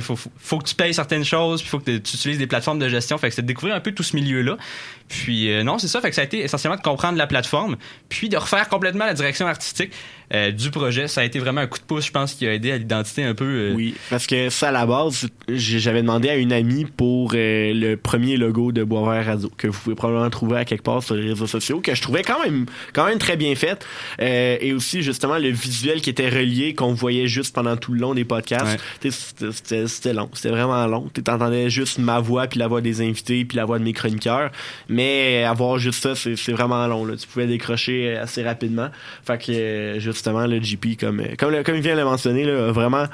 faut, faut, que tu payes certaines choses, puis faut que tu utilises des plateformes de gestion. Fait que c'est de découvrir un peu tout ce milieu là. Puis euh, non, c'est ça. Fait que ça a été essentiellement de comprendre la plateforme, puis de refaire complètement la direction artistique euh, du projet. Ça a été vraiment un coup de pouce, je pense, qui a aidé à l'identité un peu. euh, Oui, parce que ça, à la base, j'avais demandé à une amie pour le premier logo de Boisvert Radio, que vous pouvez probablement trouver à quelque part sur les réseaux sociaux, que je trouvais quand même, quand même très bien fait. Et aussi, justement, le visuel qui était relié, qu'on voyait juste pendant tout le long des podcasts. Ouais. C'était long, c'était vraiment long. Tu entendais juste ma voix, puis la voix des invités, puis la voix de mes chroniqueurs. Mais avoir juste ça, c'est vraiment long. Là. Tu pouvais décrocher assez rapidement. Fait que, euh, justement, le GP, comme, euh, comme, comme il vient de le mentionner, là, a vraiment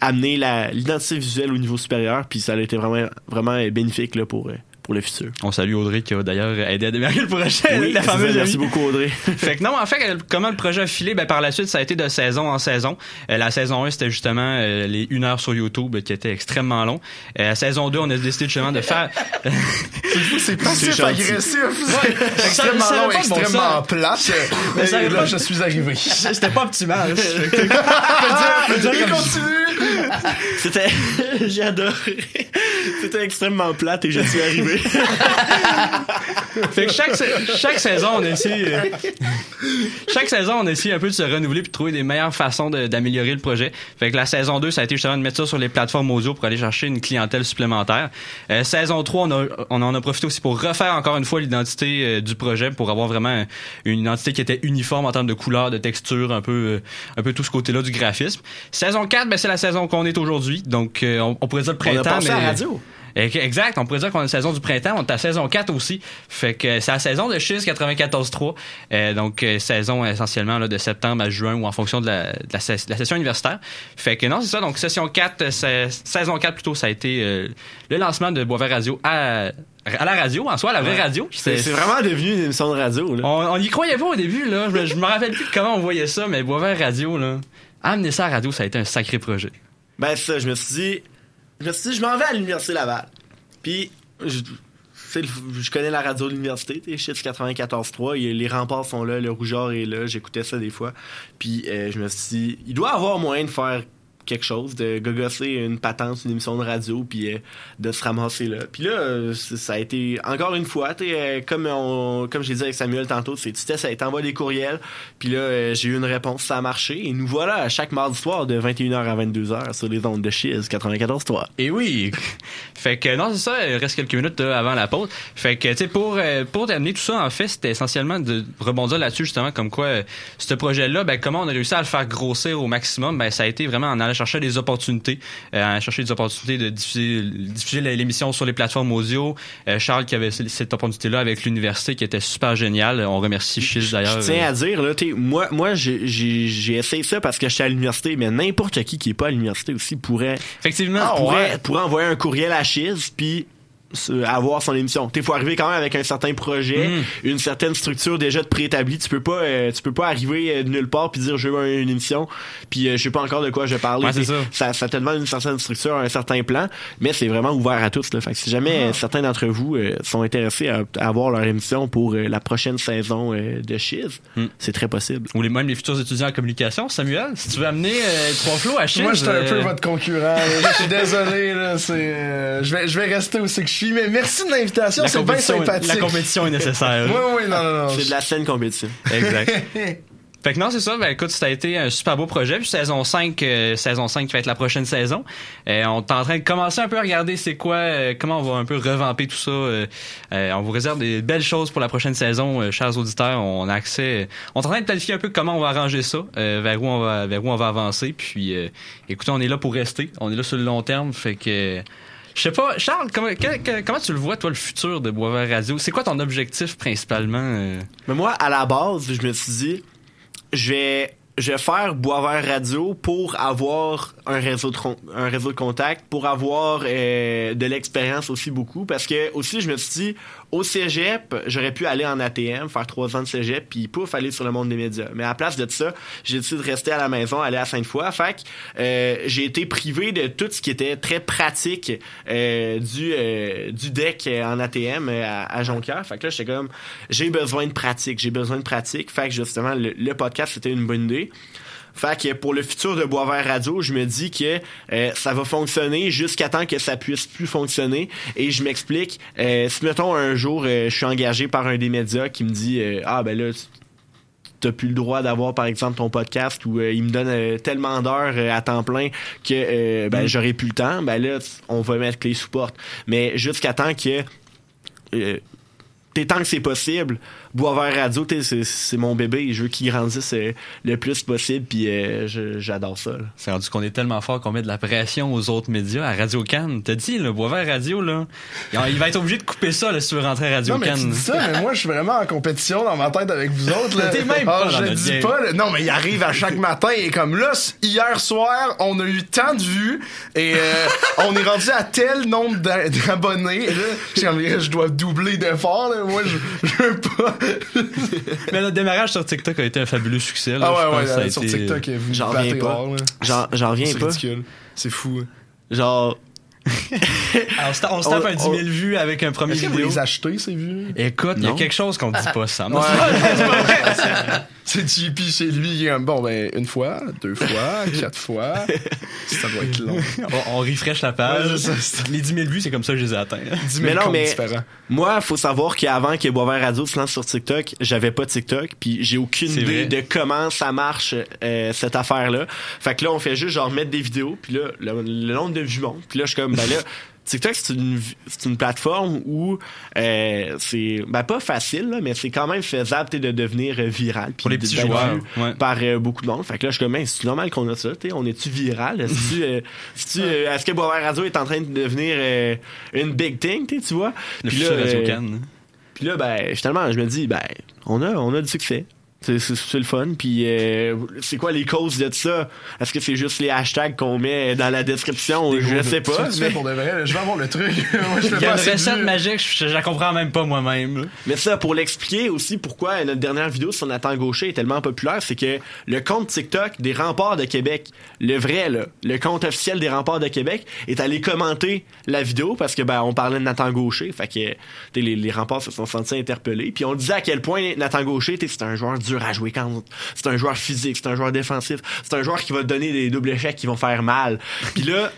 amener la- l'identité visuelle au niveau supérieur, puis ça a été vraiment, vraiment euh, bénéfique là, pour, pour le futur. On salue Audrey qui a d'ailleurs aidé à démarrer le projet. Oui, la ça, fameuse merci beaucoup Audrey. [LAUGHS] fait que non, en fait, euh, comment le projet a filé, ben, par la suite, ça a été de saison en saison. Euh, la saison 1, c'était justement euh, les une heure sur YouTube qui était extrêmement long. Euh, la saison 2, on a décidé justement de faire... [LAUGHS] C'est passif agressif. Ouais. extrêmement long, extrêmement plate. Mais ça là, je suis arrivé. [LAUGHS] C'était pas optimal. C'était, j'ai adoré. C'était extrêmement plate et je suis arrivé. [LAUGHS] Fait que chaque, chaque saison, on essaie, euh, chaque saison, on essaie un peu de se renouveler puis de trouver des meilleures façons d'améliorer le projet. Fait que la saison 2, ça a été justement de mettre ça sur les plateformes audio pour aller chercher une clientèle supplémentaire. Euh, saison 3, on, a, on en a profité aussi pour refaire encore une fois l'identité euh, du projet pour avoir vraiment une identité qui était uniforme en termes de couleur, de texture, un peu, un peu tout ce côté-là du graphisme. Saison 4, ben, c'est la saison qu'on est aujourd'hui. Donc, on, on pourrait dire le On a printemps, passé mais... à la radio. Exact, on pourrait dire qu'on a la saison du printemps, on est à saison 4 aussi. Fait que c'est la saison de Chiz 94.3. Euh, donc euh, saison essentiellement là, de septembre à juin ou en fonction de la, de la, ses- de la session universitaire. Fait que non, c'est ça. Donc session 4, euh, c'est- saison 4 plutôt, ça a été euh, le lancement de Boisvert Radio à, à la radio, en soi, à la vraie radio. C'est, vraiment devenu une émission de radio. Là. On, on y croyait pas au début, là. Je, je me rappelle plus de comment on voyait ça, mais Boisvert Radio, là. Amener ça à la radio, ça a été un sacré projet. Ben ça, je me suis dit, je me suis dit, je m'en vais à l'université Laval. Puis, je, je connais la radio de l'université, tu sais, Shit 94.3, il y a- les remparts sont là, le rougeur est là, j'écoutais ça des fois. Puis, euh, je me suis dit, il doit avoir moyen de faire quelque chose, de gogosser une patente, une émission de radio, puis euh, de se ramasser là. Puis là, euh, ça a été encore une fois, euh, comme on, comme j'ai dit avec Samuel tantôt, c'est tu testes, t'envoies des courriels, puis là euh, j'ai eu une réponse, ça a marché, et nous voilà à chaque mardi soir de 21h à 22h sur les ondes de Chiz 94.3. Et oui. [LAUGHS] Fait que non, c'est ça, il reste quelques minutes avant la pause. Fait que tu sais pour euh, pour terminer tout ça en fait, c'était essentiellement de rebondir là-dessus justement comme quoi ce projet-là, ben comment on a réussi à le faire grossir au maximum, ben ça a été vraiment en allant chercher des opportunités, euh, en allant chercher des opportunités de diffuser diffuser l'émission sur les plateformes audio. Euh, Charles qui avait cette opportunité-là avec l'université qui était super génial. On remercie Chiz d'ailleurs. Je tiens euh, à dire, là, moi, moi j'ai- essayé ça parce que j'étais à l'université, mais n'importe qui qui est pas à l'université aussi pourrait Effectivement. Ah, pourrait, ouais. pourrait envoyer un courriel à Chiz puis avoir son émission. Il faut arriver quand même avec un certain projet, Mm. une certaine structure déjà de préétablie. Tu peux pas euh, tu peux pas arriver euh, de nulle part puis dire je veux une émission puis euh, je sais pas encore de quoi je parle. Ouais, ça. ça ça te demande une certaine structure, un certain plan, mais c'est vraiment ouvert à tous là. Fait que si jamais euh, certains d'entre vous euh, sont intéressés à, à avoir leur émission pour euh, la prochaine saison euh, de Chiz, Mm. c'est très possible. Ou les, même les futurs étudiants en communication, Samuel, si tu veux amener euh, trois flots à Chiz. Moi, j'étais un euh, peu votre concurrent. Je suis désolé, là. C'est, euh, je vais, je vais rester où c'est que je suis. Mais merci de l'invitation. la C'est bien compétition, sympathique. la compétition est nécessaire. [LAUGHS] Oui, oui, non, non, non. C'est de la scène compétition. Exact. [LAUGHS] Fait que non, c'est ça. Ben écoute, ça a été un super beau projet. Puis saison 5, euh, saison 5 qui va être la prochaine saison. Euh, on est en train de commencer un peu à regarder c'est quoi, euh, comment on va un peu revamper tout ça. Euh, euh, on vous réserve des belles choses pour la prochaine saison, euh, chers auditeurs. On a accès. On est en train de planifier un peu comment on va arranger ça, euh, vers où on va, vers où on va avancer. Puis, euh, écoutez, on est là pour rester. On est là sur le long terme. Fait que. Je sais pas, Charles, comment, comment tu le vois, toi, le futur de Boisvert Radio? C'est quoi ton objectif principalement? euh? Mais moi, à la base, je me suis dit, je vais, je vais faire Boisvert Radio pour avoir un réseau de, un réseau de contact, pour avoir euh, de l'expérience aussi beaucoup. Parce que aussi, je me suis dit, au cégep, j'aurais pu aller en ATM, faire trois ans de cégep, puis pouf, aller sur le monde des médias. Mais à la place de ça, j'ai décidé de rester à la maison, aller à Sainte-Foy. Fait que euh, j'ai été privé de tout ce qui était très pratique euh, du, euh, du deck en ATM euh, à, à Jonquière. Fait que là, j'étais comme, j'ai besoin de pratique, j'ai besoin de pratique. Fait que justement, le podcast, c'était une bonne idée. Fait que pour le futur de Boisvert Radio, je me dis que euh, ça va fonctionner jusqu'à temps que ça puisse plus fonctionner. Et je m'explique. Euh, si mettons un jour, euh, je suis engagé par un des médias qui me dit euh, ah ben là t'as plus le droit d'avoir par exemple ton podcast ou euh, il me donne euh, tellement d'heures euh, à temps plein que ben j'aurai plus le temps ben là on va mettre clé sous porte mais jusqu'à temps que euh, t'es tant que c'est possible Boisvert Radio t'sais, c'est c'est mon bébé je veux qu'il grandisse euh, le plus possible puis euh, j'adore ça là. C'est rendu qu'on est tellement fort qu'on met de la pression aux autres médias. À Radio Cannes, t'as dit, le Boisvert Radio, là, il va être obligé de couper ça là, si tu veux rentrer à Radio Non, mais tu Cannes. dis ça, mais moi, je suis vraiment en compétition dans ma tête avec vous autres. Là. [LAUGHS] T'es même Ah, pas je dis game. pas. là. Non, mais il arrive à chaque [LAUGHS] matin et comme là, hier soir, on a eu tant de vues et euh, on est rendu à tel nombre d'a- d'abonnés. Et je dois doubler d'efforts. là. Moi, je, je veux pas. Mais le démarrage sur TikTok a été un fabuleux succès. Là, Ah Je ouais, pense ouais, que ça a sur été- TikTok, vous me J'en reviens pas. j'en reviens C'est pas ridicule. C'est fou. hein. genre Alors, on se tape On- [LAUGHS] un 10 000 vues avec un premier Est-ce que vous vidéo. les achetez, ces vues? Écoute, il y a quelque chose qu'on dit pas, Sam. Ouais. [LAUGHS] [LAUGHS] C'est JP chez lui, bon, ben, une fois, deux fois, [LAUGHS] quatre fois. Ça doit être long. on, on refresh la page. Ouais, c'est ça. Les 10 000 vues, c'est comme ça que je les ai atteints. 10 000 Mais non, mais- différents. Moi, faut savoir qu'avant que Boisvert Radio se lance sur TikTok, j'avais pas TikTok, puis j'ai aucune idée vrai. de comment ça marche euh, cette affaire-là. Fait que là, on fait juste genre mettre des vidéos, puis là, le, le nombre de vues monte. Puis là, je suis comme, ben là, [LAUGHS] TikTok, c'est une, c'est une plateforme où euh, c'est, ben pas facile, là, mais c'est quand même faisable de devenir viral. Pour les petits joueurs, vu ouais. Par euh, beaucoup de monde. Fait que là, je suis comme, Ben, c'est normal qu'on a ça, t'sais, on est-tu viral? Est-ce euh, est-tu, euh, est-ce que Boisvert Radio est en train de devenir euh, une big thing, tu vois? Le Puis là, Radio Cannes. puis là, ben, finalement, je me dis, ben, on a, on a du succès. C'est, c'est, c'est le fun. Puis, euh, c'est quoi les causes de ça? Est-ce que c'est juste les hashtags qu'on met dans la description? Je sais pas. Mais, pour de vrai, je vais avoir le truc. [LAUGHS] Moi, je fais Il y a pas une assez de recette vues. magique, je, je la comprends même pas moi-même. mais ça, pour l'expliquer aussi pourquoi notre dernière vidéo sur Nathan Gaucher est tellement populaire, c'est que le compte TikTok des remparts de Québec, le vrai, là, le compte officiel des remparts de Québec, est allé commenter la vidéo parce que, ben, on parlait de Nathan Gaucher. Fait que, t'sais, les, les remparts se sont sentis interpellés. Puis on disait à quel point Nathan Gaucher, t'sais, c'est un joueur dur dur à jouer contre. C'est un joueur physique, c'est un joueur défensif, c'est un joueur qui va donner des doubles échecs qui vont faire mal. [LAUGHS] Puis là,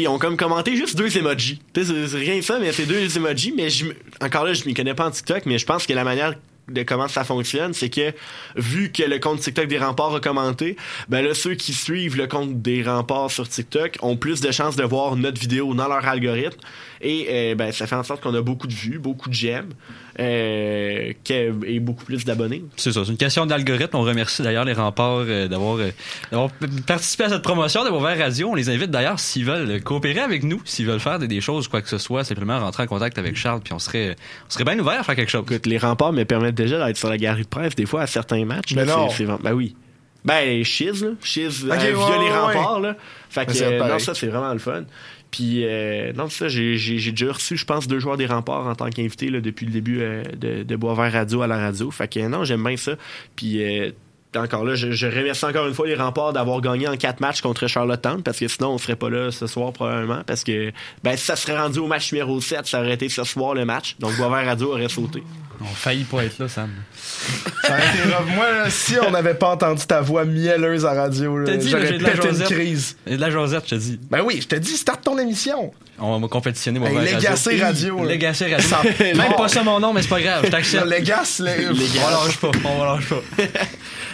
ils ont comme commenté juste deux emojis. C'est rien ça, mais c'est deux emojis. Mais je, encore là, je m'y connais pas en TikTok, mais je pense que la manière de comment ça fonctionne, c'est que vu que le compte TikTok des remparts a commenté, ben là, ceux qui suivent le compte des remparts sur TikTok ont plus de chances de voir notre vidéo dans leur algorithme. Et euh, ben, ça fait en sorte qu'on a beaucoup de vues, beaucoup de j'aime euh, et beaucoup plus d'abonnés. C'est ça, c'est une question d'algorithme. On remercie d'ailleurs les remparts euh, d'avoir euh, participé à cette promotion de Boisvert Radio. On les invite d'ailleurs s'ils veulent coopérer avec nous, s'ils veulent faire des, des choses, quoi que ce soit, simplement rentrer en contact avec Charles, puis on serait, on serait bien ouvert à faire quelque chose. Écoute, les remparts me permettent déjà d'être sur la galerie de presse des fois à certains matchs. Mais là, non. c'est- c'est vraiment- ben oui. Ben, Shiz, là. Shiz, Ok, euh, ouais, via ouais, les ouais. remparts, là. Fait que, euh, non, ça, c'est vraiment le fun. Puis, euh, non, ça, j'ai déjà reçu, je pense, deux joueurs des remparts en tant qu'invité, depuis le début euh, de, de Boisvert Radio à la radio. Fait que, non, j'aime bien ça. Puis, euh, encore là, je, je remercie encore une fois les remparts d'avoir gagné en quatre matchs contre Charlottetown parce que sinon on serait pas là ce soir probablement parce que ben si ça serait rendu au match numéro 7, ça aurait été ce soir le match. Donc Boisvert Radio aurait sauté. On faillit pas être là, Sam. [LAUGHS] Ça aurait été rough. Moi, là, si on n'avait pas entendu ta voix mielleuse à radio, j'aurais j'ai de la pété une crise. Et de la Josette, je te dis. Ben oui, je te dis, starte ton émission. On va compétitionner Hey, Boisvert Legacy Radio, là. Legacy Radio. Ça [LAUGHS] Même part. pas ça mon nom, mais c'est pas grave, je t'accepte. Les gars, les... On lâche pas, on lâche pas. [LAUGHS]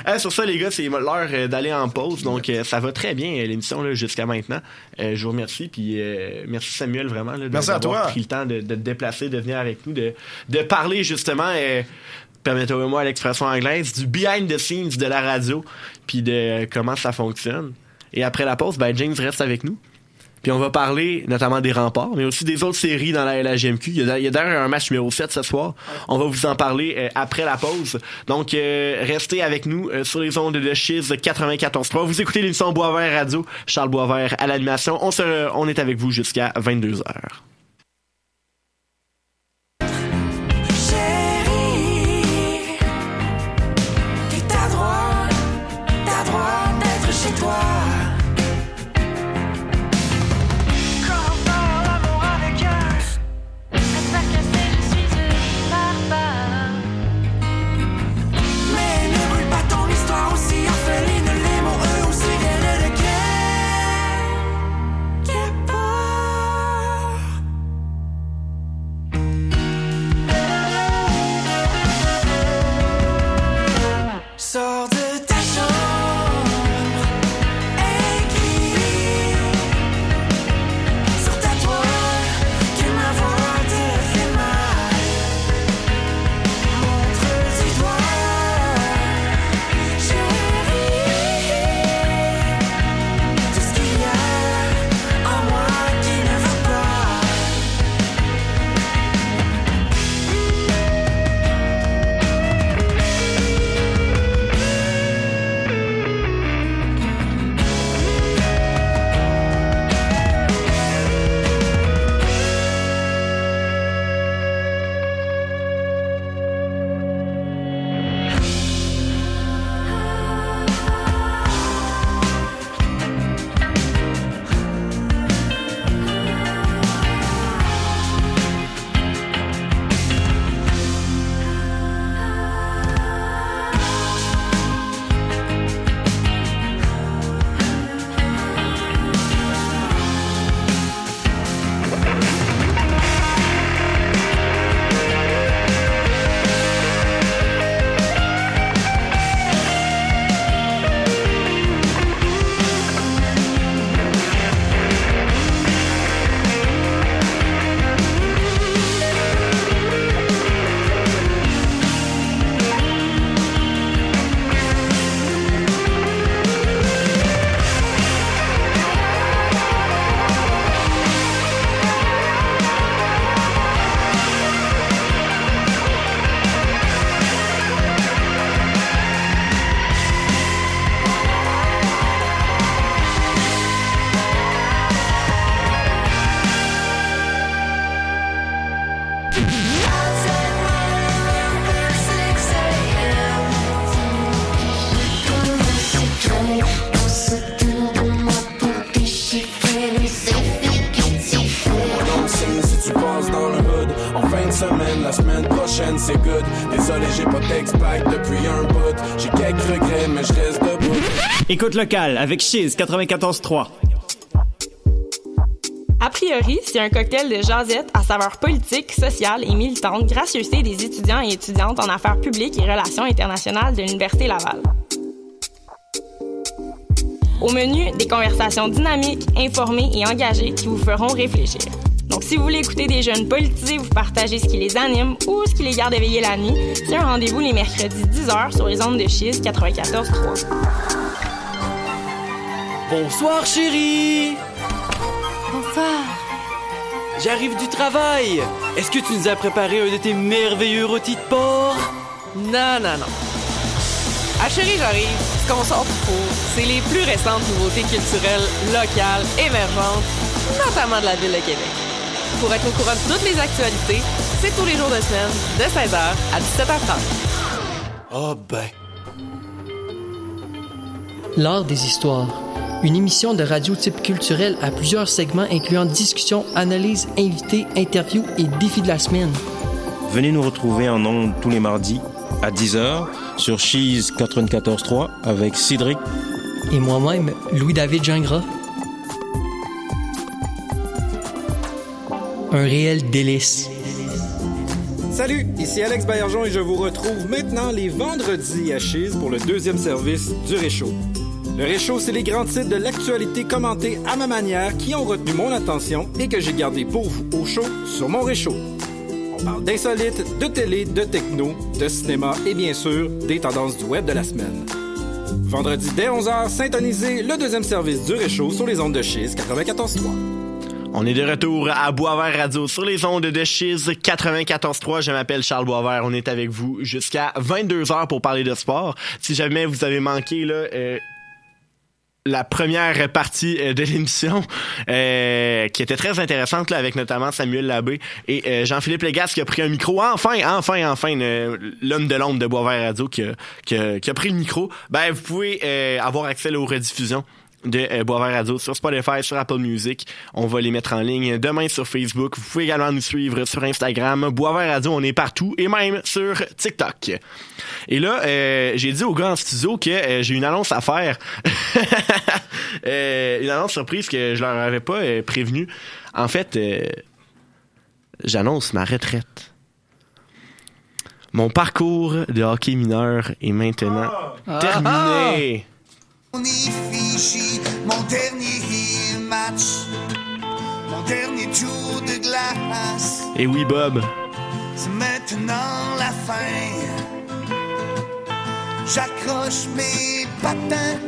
Euh, sur ça, les gars, c'est l'heure euh, d'aller en pause. Donc, euh, ça va très bien, l'émission, jusqu'à maintenant. Euh, je vous remercie. Puis, euh, merci Samuel, vraiment, là, de- Merci à d'avoir toi. pris le temps de, de te déplacer, de venir avec nous, de, de parler, justement, euh, permettez-moi l'expression anglaise, du behind the scenes de la radio, puis de comment ça fonctionne. Et après la pause, ben, James reste avec nous. Puis on va parler notamment des remparts, mais aussi des autres séries dans la LHGMQ. Il y a, d'ailleurs un match numéro 7 ce soir. On va vous en parler euh, après la pause. Donc, euh, restez avec nous euh, sur les ondes de Chiz 94.3. Vous écoutez l'émission Boisvert Radio. Charles Boisvert à l'animation. On, se, on est avec vous jusqu'à 22h. Chérie, Écoute locale avec Chiz 94.3. A priori, c'est un cocktail de jasette à saveur politique, sociale et militante, gracieuseté des étudiants et étudiantes en affaires publiques et relations internationales de l'Université Laval. Au menu, des conversations dynamiques, informées et engagées qui vous feront réfléchir. Donc, si vous voulez écouter des jeunes politisés, vous partagez ce qui les anime ou ce qui les garde éveillés la nuit, c'est un rendez-vous les mercredis 10h sur les ondes de Chiz 94.3. Bonsoir chérie Bonsoir. J'arrive du travail Est-ce que tu nous as préparé un de tes merveilleux rôtis de porc? Non, non, non. Ah chérie, j'arrive. Ce qu'on sort du four, c'est les plus récentes nouveautés culturelles, locales, émergentes, notamment de la ville de Québec. Pour être au courant de toutes les actualités, c'est tous les jours de semaine, de 16h à 17h30. Oh ben. L'art des histoires. Une émission de radio type culturel à plusieurs segments incluant discussions, analyses, invités, interviews et défis de la semaine. Venez nous retrouver en ondes tous les mardis à 10h sur Cheese 94.3 avec Cédric Et moi-même, Louis-David Gingras. Un réel délice. Salut, ici Alex Baillargeon et je vous retrouve maintenant les vendredis à Chise pour le deuxième service du Réchaud. Le Réchaud, c'est les grands titres de l'actualité commentés à ma manière qui ont retenu mon attention et que j'ai gardé pour vous au chaud sur mon Réchaud. On parle d'insolites, de télé, de techno, de cinéma et bien sûr des tendances du web de la semaine. Vendredi dès 11h, syntonisez le deuxième service du Réchaud sur les ondes de Chise 94.3. On est de retour à Boisvert Radio sur les ondes de Chiz 94.3. Je m'appelle Charles Boisvert. On est avec vous jusqu'à 22h pour parler de sport. Si jamais vous avez manqué là, euh, la première partie euh, de l'émission euh, qui était très intéressante là, avec notamment Samuel Labbé et euh, Jean-Philippe Légas qui a pris un micro. Enfin, enfin, enfin, l'homme de l'ombre de Boisvert Radio qui a, qui a- pris le micro. Ben, vous pouvez avoir accès aux rediffusions de euh, Boisvert Radio sur Spotify, sur Apple Music. On va les mettre en ligne demain sur Facebook. Vous pouvez également nous suivre sur Instagram. Boisvert Radio, on est partout et même sur TikTok. Et là, euh, j'ai dit aux gars en studio que euh, j'ai une annonce à faire. [LAUGHS] Euh, une annonce surprise que je leur avais pas euh, prévenu. En fait, j'annonce ma retraite. Mon parcours de hockey mineur est maintenant Ah. terminé. On mon dernier match, mon dernier tour de glace. Et oui, Bob. C'est maintenant la fin. J'accroche mes patins.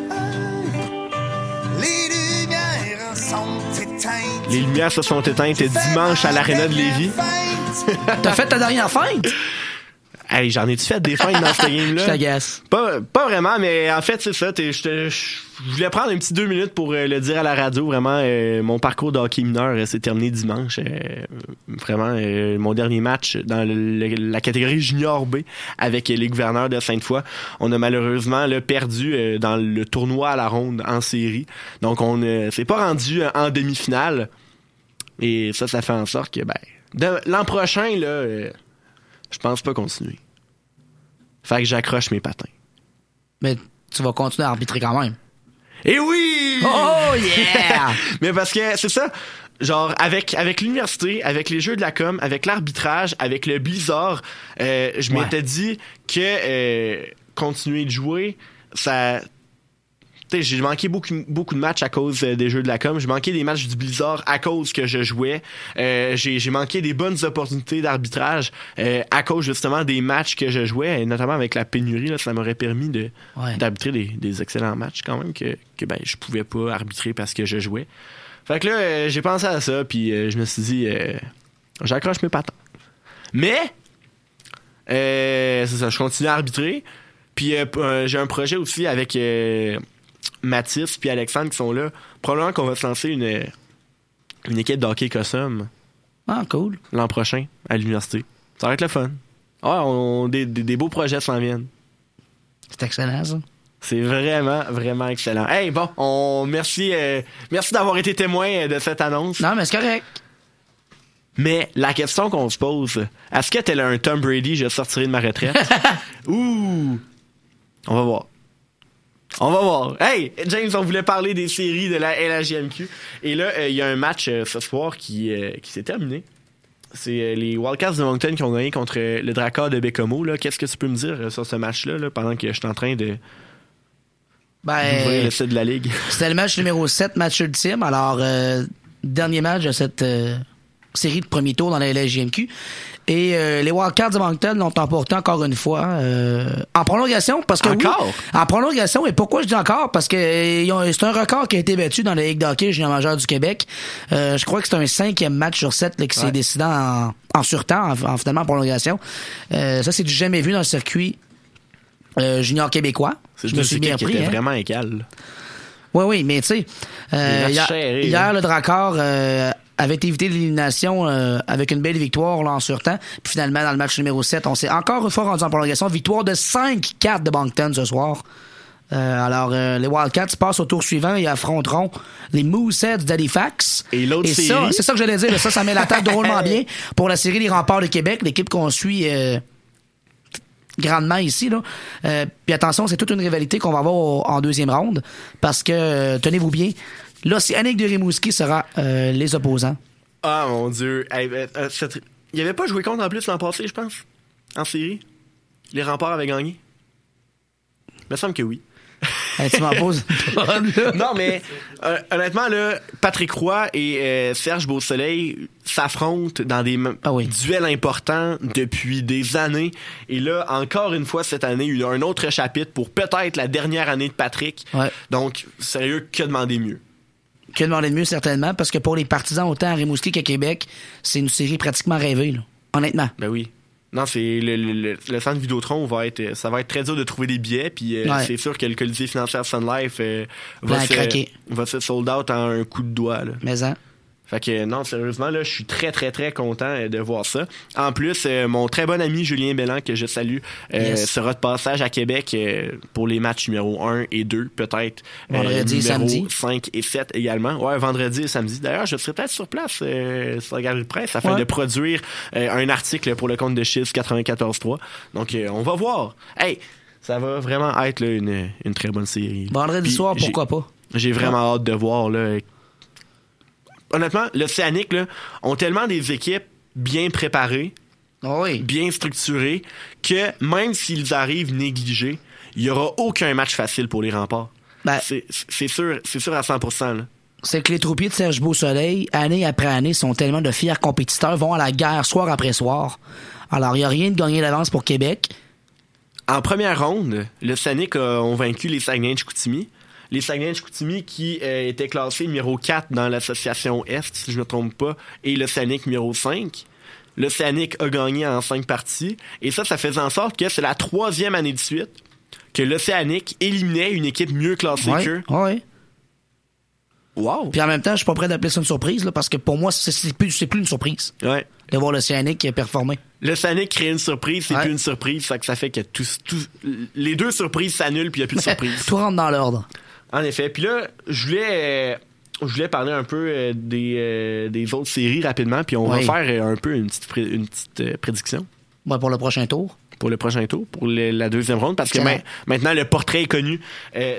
Les lumières sont éteintes. Les lumières se sont éteintes dimanche à l'Arena de Lévis. T'as fait ta dernière fête? [LAUGHS] Hey, j'en ai-tu fait des feintes dans ce [LAUGHS] game-là? Je t'agace. Pas, pas vraiment, mais en fait, c'est ça. t'es- Je voulais prendre un petit deux minutes pour euh, le dire à la radio. Vraiment, euh, mon parcours de hockey mineur euh, s'est terminé dimanche. Euh, vraiment, mon dernier match dans le- le- la catégorie junior B avec les gouverneurs de Sainte-Foy. On a malheureusement là, perdu dans le tournoi à la ronde en série. Donc, on ne s'est pas rendu en demi-finale. Et ça, ça fait en sorte que ben, l'an prochain, là, je pense pas continuer. Fait que j'accroche mes patins. Mais tu vas continuer à arbitrer quand même. Et oui! Oh [LAUGHS] yeah! Mais parce que c'est ça, genre avec avec l'université, avec les jeux de la com, avec l'arbitrage, avec le Blizzard, euh, je Ouais. m'étais dit que euh, continuer de jouer, ça j'ai manqué beaucoup, beaucoup de matchs à cause euh, des jeux de la com. J'ai manqué des matchs du Blizzard à cause que je jouais. Euh, j'ai manqué des bonnes opportunités d'arbitrage euh, à cause justement des matchs que je jouais, et notamment avec la pénurie. Là, ça m'aurait permis de Ouais. d'arbitrer des, des excellents matchs quand même que, que ben, je pouvais pas arbitrer parce que je jouais. Fait que là, euh, j'ai pensé à ça, puis euh, je me suis dit, euh, j'accroche mes patins. Mais, c'est ça, je continue à arbitrer. Puis j'ai un projet aussi avec Mathis puis Alexandre qui sont là. Probablement qu'on va se lancer une, une équipe d'hockey Cossum. Ah, cool. L'an prochain, à l'université. Ça va être le fun. Ouais, on, des, des, des beaux projets s'en viennent. C'est excellent, ça. C'est vraiment, vraiment excellent. Hey, bon, on merci, euh, merci d'avoir été témoin euh, de cette annonce. Non, mais c'est correct. Mais la question qu'on se pose, est-ce que tel un Tom Brady, je sortirai de ma retraite? [LAUGHS] Ouh! On va voir. On va voir. Hey, James, on voulait parler des séries de la LHJMQ. Et là, euh, il y a un match euh, ce soir qui, euh, qui s'est terminé. C'est les Wildcats de Moncton qui ont gagné contre le Drakkar de Bécomo. Qu'est-ce que tu peux me dire sur ce match-là là, pendant que je suis en train de Ben, le site de la Ligue? [LAUGHS] C'était le match numéro 7, match ultime. Alors, dernier match de cette série de premier tour dans la LGMQ. Et euh, les Wildcats de Moncton l'ont emporté encore une fois euh, en prolongation. Parce que oui, Encore? en prolongation. Et pourquoi je dis encore? Parce que euh, c'est un record qui a été battu dans la Ligue d'hockey junior majeur du Québec. Euh, je crois que c'est un cinquième match sur sept là, qui s'est Ouais. décidé en, en surtemps, en, en finalement en prolongation. Euh, ça, c'est du jamais vu dans le circuit euh, junior québécois. C'est Je deux me suis bien équipes qui pris. étaient hein. vraiment égal. Oui, oui, mais tu sais, hier, serrés, hier, le Dracor avait évité l'élimination euh, avec une belle victoire là, en surtemps. Puis finalement, dans le match numéro 7, on s'est encore une fois rendu en prolongation. Victoire de 5-4 de Moncton ce soir. Euh, alors, euh, les Wildcats passent au tour suivant et affronteront les Mooseheads d'Halifax. Et l'autre ça, série? c'est ça que j'allais dire. Ça, ça met la table drôlement bien pour la série des Remparts de Québec, l'équipe qu'on suit euh, grandement ici. Là. Euh, puis attention, c'est toute une rivalité qu'on va avoir en deuxième ronde parce que, euh, tenez-vous bien, l'Océanique de Rimouski sera euh, les opposants. Ah mon dieu. Hey, euh, euh, cette- Il avait pas joué contre en plus l'an passé, je pense. En série? Les remparts avaient gagné. Il me semble que oui. Hey, tu m'en poses [LAUGHS] non, mais euh, honnêtement, là, Patrick Roy et euh, Serge Beausoleil s'affrontent dans des Ah duels importants depuis des années. Et là, encore une fois, cette année, il y a un autre chapitre pour peut-être la dernière année de Patrick. Ouais. Donc, sérieux, que demander mieux? Que demander de mieux, certainement, parce que pour les partisans, autant à Rimouski qu'à Québec, c'est une série pratiquement rêvée, là. honnêtement. Ben oui. Non, c'est le, le, le- centre Vidéotron va être ça va être très dur de trouver des billets puis euh, Ouais. c'est sûr que le Colisée financière Sun Life euh, va à se va se sold out en un coup de doigt là. Mais hein. Fait que non, sérieusement là, je suis très très très content euh, de voir ça. En plus, euh, mon très bon ami Julien Bellan que je salue euh, Yes. sera de passage à Québec euh, pour les matchs numéro 1 et 2 peut-être Vendredi et samedi. 5 et 7 également. Ouais, vendredi et samedi. D'ailleurs, je serai peut-être sur place euh, sur la galerie de presse afin Ouais. de produire euh, un article pour le compte de Chiz 94.3. Donc, euh, on va voir. Hey, ça va vraiment être là, une, une très bonne série. Vendredi Puis, soir, pourquoi pas? J'ai vraiment hâte de voir. Là. Honnêtement, l'Océanique là, ont tellement des équipes bien préparées, bien structurées, que même s'ils arrivent négligés, il n'y aura aucun match facile pour les remparts. Ben, c'est sûr, sûr à 100%. Là. c'est que les troupiers de Serge Beausoleil, année après année, sont tellement de fiers compétiteurs, vont à la guerre soir après soir. Alors, il n'y a rien de gagné d'avance pour Québec. En première ronde, le Sanic a, ont vaincu les Saguenay de Chicoutimi. Les Saguenay de Chicoutimi qui euh, étaient classés numéro 4 dans l'association Est, si je ne me trompe pas, et le Sanic numéro 5. Le Sanic a gagné en 5 parties. Et ça, ça faisait en sorte que c'est la troisième année de suite que l'Océanique éliminait une équipe mieux classée Ouais, qu'eux. ouais. Wow! Puis en même temps, je suis pas prêt d'appeler ça une surprise, là, parce que pour moi, c'est- plus, plus une surprise Ouais. de voir l'Océanique performer. Sanic crée une surprise, c'est Ouais. plus une surprise, ça, que ça fait que tous, tous- les deux surprises s'annulent puis il n'y a plus de [LAUGHS] surprise. Tout rentre dans l'ordre. En effet. Puis là, je voulais, euh, je voulais parler un peu euh, des, euh, des autres séries rapidement, puis on Oui. va faire un peu une petite, pré- une petite prédiction Ouais, pour le prochain tour. pour le prochain tour, pour le- la deuxième ronde, parce que maintenant le portrait est connu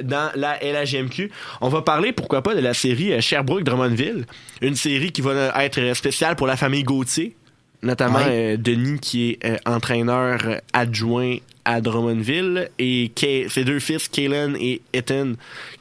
dans la LHGMQ. On va parler, pourquoi pas, de la série Sherbrooke-Drummondville, une série qui va être spéciale pour la famille Gauthier, notamment euh, Denis qui est euh, entraîneur adjoint à Drummondville et Kay- ses deux fils, Kalen et Ethan,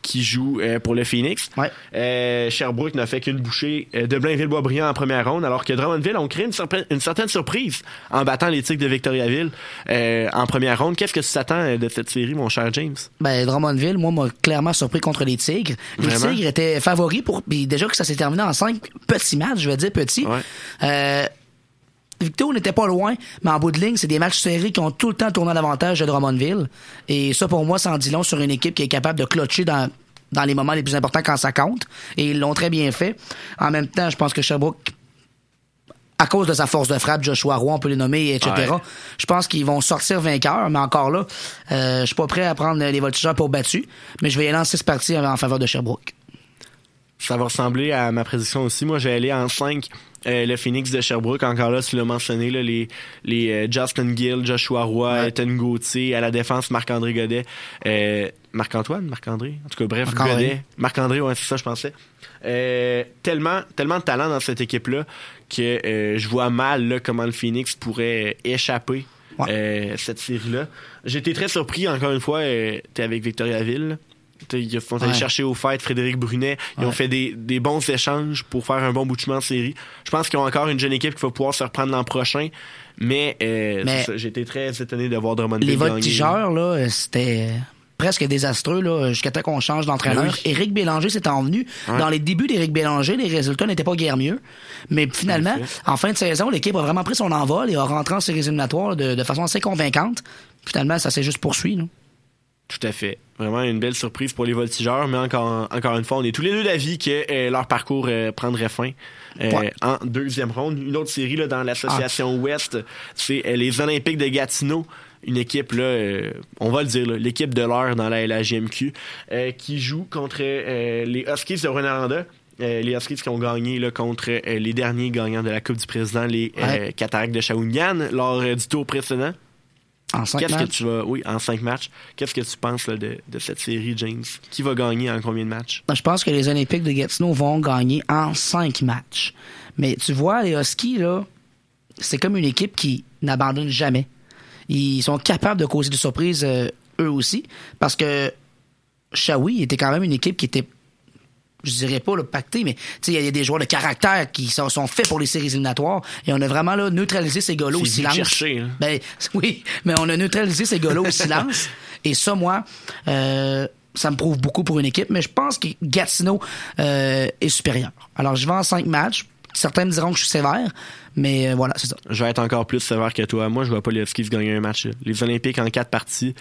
qui jouent euh, pour le Phoenix. Euh, Sherbrooke n'a fait qu'une bouchée euh, de Blainville-Boisbriand en première ronde, alors que Drummondville ont créé une, surpre- une certaine surprise en battant les Tigres de Victoriaville en première ronde. Qu'est-ce que tu t'attends de cette série, mon cher James? Ben, Drummondville, moi, m'a clairement surpris contre les Tigres. Les Vraiment? Tigres étaient favoris pour. Puis déjà que ça s'est terminé en cinq petits matchs, je vais dire petits. Victo n'était pas loin, mais en bout de ligne, c'est des matchs serrés qui ont tout le temps tourné à l'avantage de Drummondville. Et ça, pour moi, ça en dit long sur une équipe qui est capable de clutcher dans, dans les moments les plus importants quand ça compte. Et ils l'ont très bien fait. En même temps, je pense que Sherbrooke à cause de sa force de frappe, Joshua Roy, on peut les nommer, etc. Ouais. Je pense qu'ils vont sortir vainqueurs, mais encore là, euh, je suis pas prêt à prendre les voltigeurs pour battus, mais je vais y en six parties en faveur de Sherbrooke. Ça va ressembler à ma prédiction aussi. Moi, j'ai allé en 5 euh, le Phoenix de Sherbrooke. Encore là, tu l'as mentionné, là, les, les euh, Justin Gill, Joshua Roy, Ethan Gauthier. À la défense, Marc-André Godet. Euh, Marc-Antoine? Marc-André? En tout cas, bref, Marc-André. Godet. Marc-André, ouais, c'est ça, je pensais. Euh, tellement, tellement de talent dans cette équipe-là que euh, je vois mal là, comment le Phoenix pourrait échapper euh, cette série-là. Été très surpris, encore une fois, euh, t'es avec Victoriaville. Ils sont allés Ouais. chercher au fait Frédéric Brunet. Ils ont fait des, des bons échanges pour faire un bon bout de chemin série. Je pense qu'ils ont encore une jeune équipe qui va pouvoir se reprendre l'an prochain. Mais, euh, Mais- été très étonné de voir Drummondville Les voltigeurs, là, euh, c'était presque désastreux là, jusqu'à temps qu'on change d'entraîneur. Ben oui. Éric Bélanger s'est envenu. Dans les débuts d'Éric Bélanger, les résultats n'étaient pas guère mieux. Mais finalement, en fin de saison, l'équipe a vraiment pris son envol et a rentré en séries éliminatoires de, de façon assez convaincante. Finalement, ça s'est juste poursuivi. là. Tout à fait. Vraiment une belle surprise pour les voltigeurs, mais encore, encore une fois, on est tous les deux d'avis que euh, leur parcours euh, prendrait fin euh, Ouais. en deuxième ronde. Une autre série là, dans l'association Ouest, c'est les Olympiques de Gatineau. Une équipe, là, on va le dire, l'équipe de l'heure dans la LHJMQ, euh, qui joue contre les Huskies de Rwanda. Euh, les Huskies qui ont gagné là, contre euh, les derniers gagnants de la Coupe du Président, les euh, Ouais. Cataractes de Shawinigan, lors du tour précédent. En cinq Qu'est-ce que matchs? tu vas, oui, en cinq matchs. Qu'est-ce que tu penses là, de, de cette série, James? Qui va gagner en combien de matchs? Ben, Je pense que les Olympiques de Gatineau vont gagner en cinq matchs. Mais tu vois, les Huskies, là, c'est comme une équipe qui n'abandonne jamais. Ils sont capables de causer des surprises euh, eux aussi. Parce que Shawi était quand même une équipe qui était, je dirais pas le pacté, mais tu sais, il y a des joueurs de caractère qui sont, sont faits pour les séries éliminatoires. Et on a vraiment là, neutralisé ces gars-là au silence. chercher, hein. Ben, [LAUGHS] oui, mais on a neutralisé ces gars-là au silence. [LAUGHS] Et ça, moi, euh, ça me prouve beaucoup pour une équipe, mais je pense que Gatineau euh, est supérieur. Alors, je vais en cinq matchs. Certains me diront que je suis sévère, mais euh, voilà, c'est ça. Je vais être encore plus sévère que toi. Moi, je vois pas les Huskies gagner un match. Les Olympiques en quatre parties.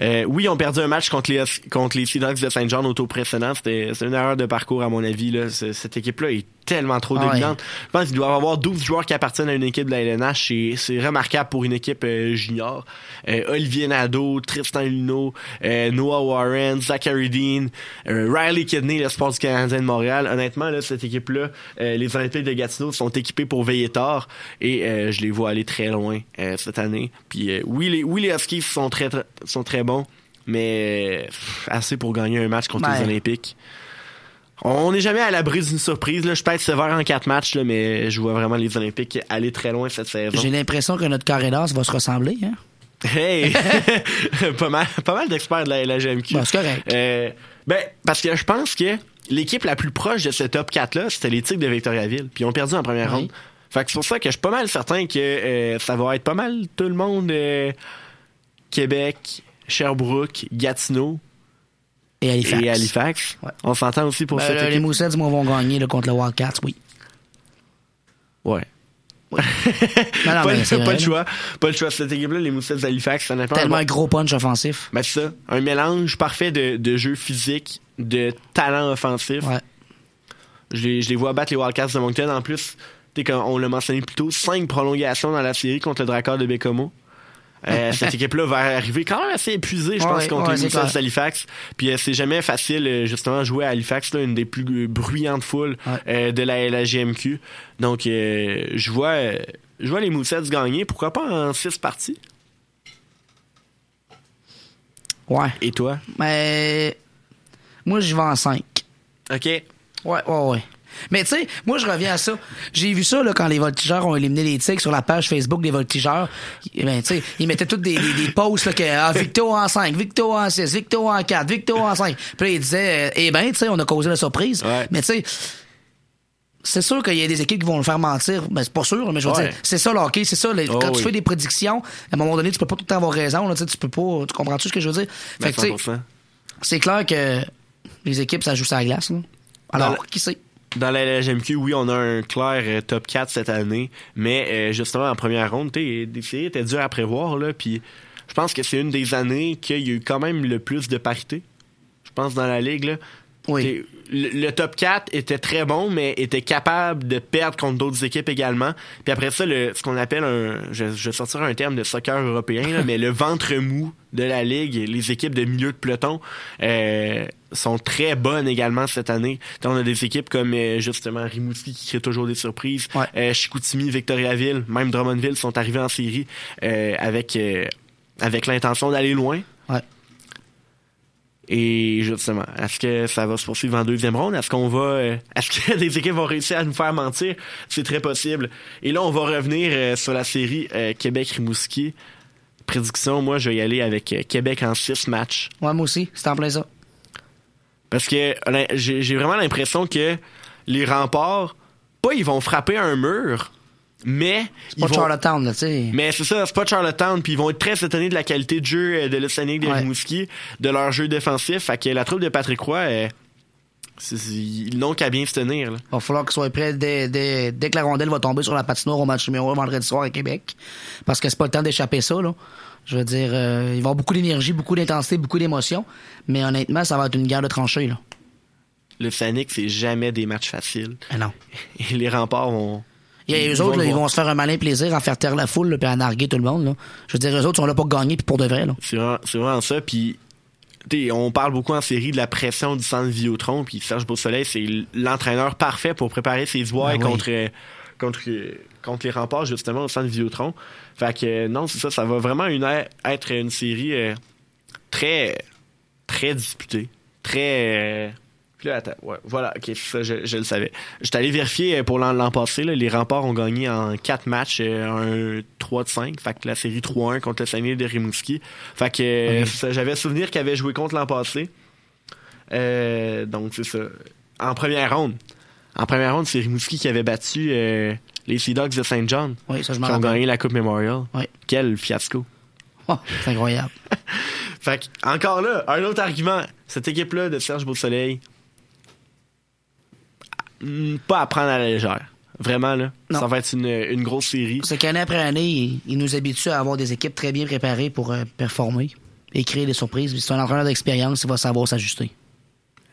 Euh, oui, ils ont perdu un match contre les, contre les de Saint John au tour précédent. C'était une erreur de parcours, à mon avis. Là. Cette équipe-là est tellement trop Ah ouais. dominante. Je pense qu'il doit y avoir 12 joueurs qui appartiennent à une équipe de la LNH. C'est- remarquable pour une équipe euh, junior. Euh, Olivier Nadeau, Tristan Luneau, euh, Noah Warren, Zachary Dean, Riley Kidney, le sport du Canadien de Montréal. Honnêtement, là, cette équipe-là, les Olympiques de Gatineau sont équipés pour veiller tard et je les vois aller très loin cette année. Puis oui, les, oui, les Huskies sont très, très- sont très bons, mais pff, assez pour gagner un match contre Ouais. les Olympiques. On n'est jamais à l'abri d'une surprise. Là. Je peux être sévère en quatre matchs, là, mais je vois vraiment les Olympiques aller très loin cette saison. J'ai l'impression que notre carré d'as va se ressembler. Hein? Hey! [LAUGHS] [LAUGHS] pas mal, pas mal d'experts de la, la GMQ. Ben, c'est correct. Euh, ben, parce que je pense que l'équipe la plus proche de ce top 4-là, c'était les Tigres de Victoriaville. Puis ils ont perdu en première Oui. ronde. Fait que c'est pour ça que je suis pas mal certain que euh, ça va être pas mal tout le monde euh, Québec, Sherbrooke, Gatineau Et Halifax. et Halifax. Ouais. On s'entend aussi pour Ben, cette là, les équipe. Moussets, moi, vont gagner là, contre le Wildcats, oui. Ouais. [LAUGHS] Non, non, pas mais pas vrai, le choix. Pas le choix. Cette équipe-là, les Moussets d'Halifax, ça n'a pas Tellement un un gros punch offensif. Ben, c'est ça. Un mélange parfait de, de jeu physique, de talent offensif. Ouais. Je les, je les vois battre les Wildcats de Moncton. En plus, comme on l'a mentionné plus tôt, cinq prolongations dans la série contre le Drakkar de Bécomo. Euh, cette équipe-là va arriver quand même assez épuisée, je Ouais, pense, contre ouais, les clair. d'Halifax. Puis euh, c'est jamais facile, euh, justement, jouer à Halifax, là, une des plus bruyantes foules Ouais. euh, de la LHGMQ. Donc, je vois, je vois les Moussets gagner. Pourquoi pas en six parties? Ouais. Et toi? Mais moi, je vais en 5. OK. Ouais, ouais, ouais. Mais tu sais, moi, je reviens à ça. J'ai vu ça là, quand les voltigeurs ont éliminé les Tigres sur la page Facebook des voltigeurs. Eh Ben, tu sais, ils mettaient toutes des, des, des posts là, que ah, Victo en 5, Victo en 6, Victo en 4, Victo en 5. Puis là, ils disaient, euh, eh ben, tu sais, on a causé la surprise. Ouais. Mais tu sais, c'est sûr qu'il y a des équipes qui vont le faire mentir. Ben, c'est pas sûr, mais je veux Ouais. dire, c'est ça le hockey, c'est ça. les- Oh, quand tu fais des prédictions, à un moment donné, tu peux pas tout le temps avoir raison. Là, tu sais, tu peux pas. Tu comprends-tu ce que je veux dire? Ben, Fait que, tu sais, 100%. c'est clair que les équipes, ça joue sur la glace. Là. Alors, qui sait? Dans la LGMQ, oui, on a un clair euh, top 4 cette année, mais euh, justement, en première ronde, étaient dures à prévoir, là, puis je pense que c'est une des années qu'il y a eu quand même le plus de parité. Je pense dans la ligue, là. T'sais, Le, le top 4 était très bon, mais était capable de perdre contre d'autres équipes également. Puis après ça, le, ce qu'on appelle un, je, je vais sortir un terme de soccer européen, là, [LAUGHS] mais le ventre mou de la ligue, les équipes de milieu de peloton euh, sont très bonnes également cette année. On a des équipes comme euh, justement Rimouski qui crée toujours des surprises, euh, Chicoutimi, Victoriaville, même Drummondville sont arrivés en série euh, avec euh, avec l'intention d'aller loin. Et justement, est-ce que ça va se poursuivre en deuxième ronde? Est-ce qu'on va. euh, Est-ce que [LAUGHS] les équipes vont réussir à nous faire mentir? C'est très possible. Et là, on va revenir euh, sur la série euh, Québec-Rimouski. Prédiction, moi, je vais y aller avec Québec en six matchs. Ouais, moi aussi, c'est en plein ça. Parce que j'ai vraiment l'impression que les remparts, pas ils vont frapper un mur, mais. C'est pas vont- Charlottetown, là, tu sais. mais c'est ça, c'est pas Charlottetown, puis ils vont être très étonnés de la qualité de jeu euh, de l'Océanique de Ouais. De leur jeu défensif. Fait que la troupe de Patrick Roy, euh, c'est- ils n'ont qu'à bien se tenir. Là. Il va falloir qu'ils soient prêts dès, dès, dès que la rondelle va tomber sur la patinoire au match numéro 1 vendredi soir à Québec. Parce que c'est pas le temps d'échapper ça, là. Je veux dire, euh, ils vont avoir beaucoup d'énergie, beaucoup d'intensité, beaucoup d'émotion. Mais honnêtement, ça va être une guerre de tranchées, là. L'Océanique, c'est jamais des matchs faciles. Non. [LAUGHS] Et les remparts vont. Il y a eux autres, là, ils vont se faire un malin plaisir à faire taire la foule, puis à narguer tout le monde, là. Je veux dire, eux autres sont là pour gagner, puis pour de vrai. C'est vraiment, ça. Puis, on parle beaucoup en série de la pression du centre Vidéotron. Puis Serge Beausoleil, c'est l'entraîneur parfait pour préparer ses joueurs Ben oui. contre, euh, contre, euh, contre les remparts, justement, au centre Vidéotron. Fait que, euh, non, c'est ça. Ça va vraiment une, être une série euh, très, très disputée. Très. euh, puis là, attends, ouais, voilà, ok, ça, je, je le savais. J'étais allé vérifier euh, pour l'an passé, là, les remparts ont gagné en 4 matchs, euh, un 3 de 5, fait que la série 3-1 contre le Saguenay de Rimouski. Fait que euh, j'avais souvenir qu'ils avaient joué contre l'an passé. Euh, donc c'est ça. En première ronde. En première ronde, c'est Rimouski qui avait battu euh, les Sea Dogs de Saint John. Oui, ça, je qui ont gagné la Coupe Memorial. Oui. Quel fiasco. Oh, c'est incroyable. [LAUGHS] Fait que, encore là, un autre argument. Cette équipe-là de Serge Beausoleil, pas à prendre à la légère. Vraiment, là. Non. Ça va être une, une grosse série. C'est qu'année après année, ils, ils nous habituent à avoir des équipes très bien préparées pour euh, performer et créer des surprises. C'est un entraîneur d'expérience, il va savoir s'ajuster.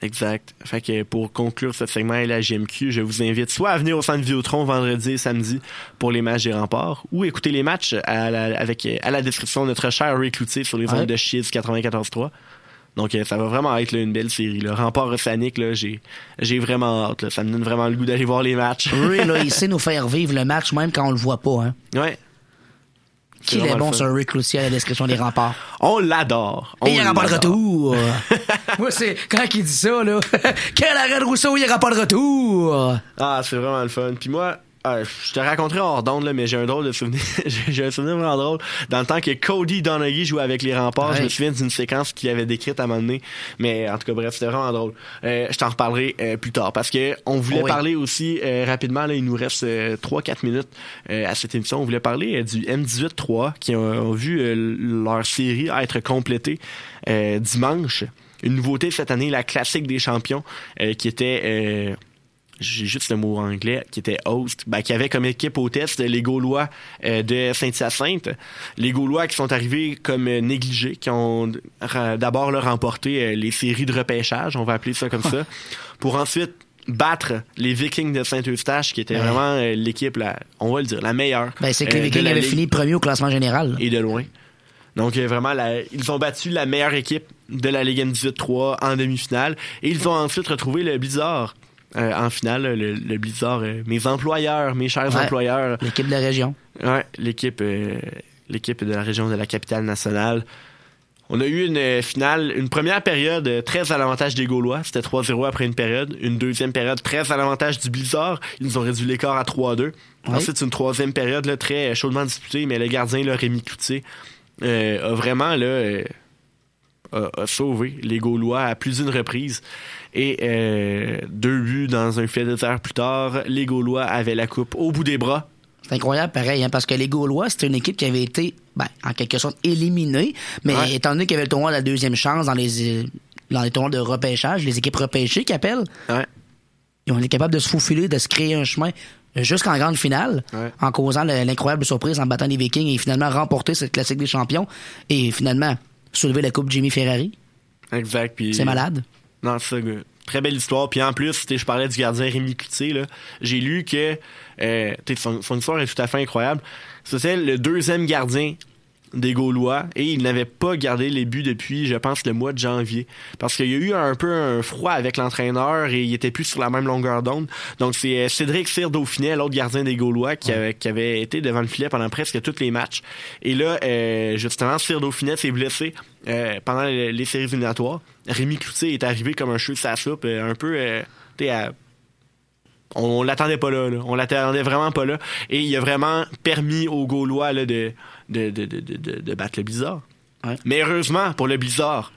Exact. Fait que pour conclure ce segment et la GMQ, je vous invite soit à venir au centre Vidéotron vendredi et samedi pour les matchs des remparts ou écouter les matchs à la, avec, à la description de notre cher Ray Cloutier sur les Ouais. ondes de Chiz 94.3. Donc euh, ça va vraiment être là, une belle série. Le rempart océanique, là, j'ai, j'ai vraiment hâte. là. Ça me donne vraiment le goût d'aller voir les matchs. Ray, là, il [LAUGHS] sait nous faire vivre le match même quand on le voit pas. Hein. Ouais. Qui est bon sur. Rick Lucie à la description des remparts? On l'adore. Et il n'y aura pas de retour. [LAUGHS] Moi, c'est quand il dit ça, là. [LAUGHS] Quel arrêt de Rousseau, il n'y aura pas de retour? Ah, c'est vraiment le fun. Puis moi, euh, je te raconterai hors d'onde, mais j'ai un drôle de souvenir. [LAUGHS] j'ai un souvenir vraiment drôle. Dans le temps que Cody Donaghy jouait avec les remparts, je me souviens d'une séquence qu'il avait décrite à un moment donné. Mais en tout cas, bref, c'était vraiment drôle. Euh, je t'en reparlerai euh, plus tard parce que on voulait Oh oui. parler aussi euh, rapidement. Là, il nous reste 3-4 minutes à cette émission. On voulait parler du M18-3 qui ont, ont vu leur série être complétée dimanche. Une nouveauté cette année, la classique des champions, qui était j'ai juste le mot anglais, qui était host, ben, qui avait comme équipe au test les Gaulois euh, de Saint-Hyacinthe. Les Gaulois qui sont arrivés comme euh, négligés, qui ont d'abord leur remporté euh, les séries de repêchage, on va appeler ça comme ça, [LAUGHS] pour ensuite battre les Vikings de Saint-Eustache, qui était Ouais. vraiment euh, l'équipe, on va le dire, la meilleure. Ben, c'est que les Vikings avaient Ligue fini premier au classement général. et de loin. Donc euh, vraiment, la- ils ont battu la meilleure équipe de la Ligue M18-3 en demi-finale. Et ils ont ensuite retrouvé le Blizzard euh, en finale. Le, le Blizzard, euh, mes employeurs, mes chers Ouais. employeurs. L'équipe de la région. Ouais, l'équipe euh, l'équipe de la région de la capitale nationale. On a eu une finale, une première période très à l'avantage des Gaulois. C'était 3-0 après une période. Une deuxième période très à l'avantage du Blizzard. Ils nous ont réduit l'écart à 3-2. Ensuite, une troisième période là, très chaudement disputée, mais le gardien, là, Rémi Cloutier, a vraiment là, a, a sauvé les Gaulois à plus d'une reprise. Et euh, deux buts dans un fait de terre plus tard, les Gaulois avaient la coupe au bout des bras. C'est incroyable, pareil, hein, parce que les Gaulois, c'était une équipe qui avait été, ben, en quelque sorte, éliminée. Mais Ouais. étant donné qu'il y avait le tournoi de la deuxième chance dans les, euh, dans les tournois de repêchage, les équipes repêchées qui appellent, Ouais. ils ont été capables de se faufiler, de se créer un chemin jusqu'en grande finale, Ouais. en causant le- l'incroyable surprise en battant les Vikings et finalement remporter cette classique des champions et finalement soulever la coupe Jimmy Ferrari. Exact. C'est malade. Non, c'est ça, gars. Très belle histoire. Puis en plus, tu sais, je parlais du gardien Rémi Cloutier, là. J'ai lu que euh, son, son histoire est tout à fait incroyable. C'était le deuxième gardien des Gaulois et il n'avait pas gardé les buts depuis, je pense, le mois de janvier. Parce qu'il y a eu un peu un froid avec l'entraîneur et il était plus sur la même longueur d'onde. Donc c'est euh, Cédric Cyr Dauphinet, l'autre gardien des Gaulois, qui, avait, qui avait été devant le filet pendant presque tous les matchs. Et là, euh, justement, Cyr Dauphinet s'est blessé euh, pendant les, les séries éliminatoires. Rémi Cloutier est arrivé comme un cheveu de sa soupe, euh, un peu... euh, à- on, on l'attendait pas là, là. On l'attendait vraiment pas là. Et il a vraiment permis aux Gaulois là, de, de, de, de, de, de battre le Blizzard. Mais heureusement pour le Blizzard,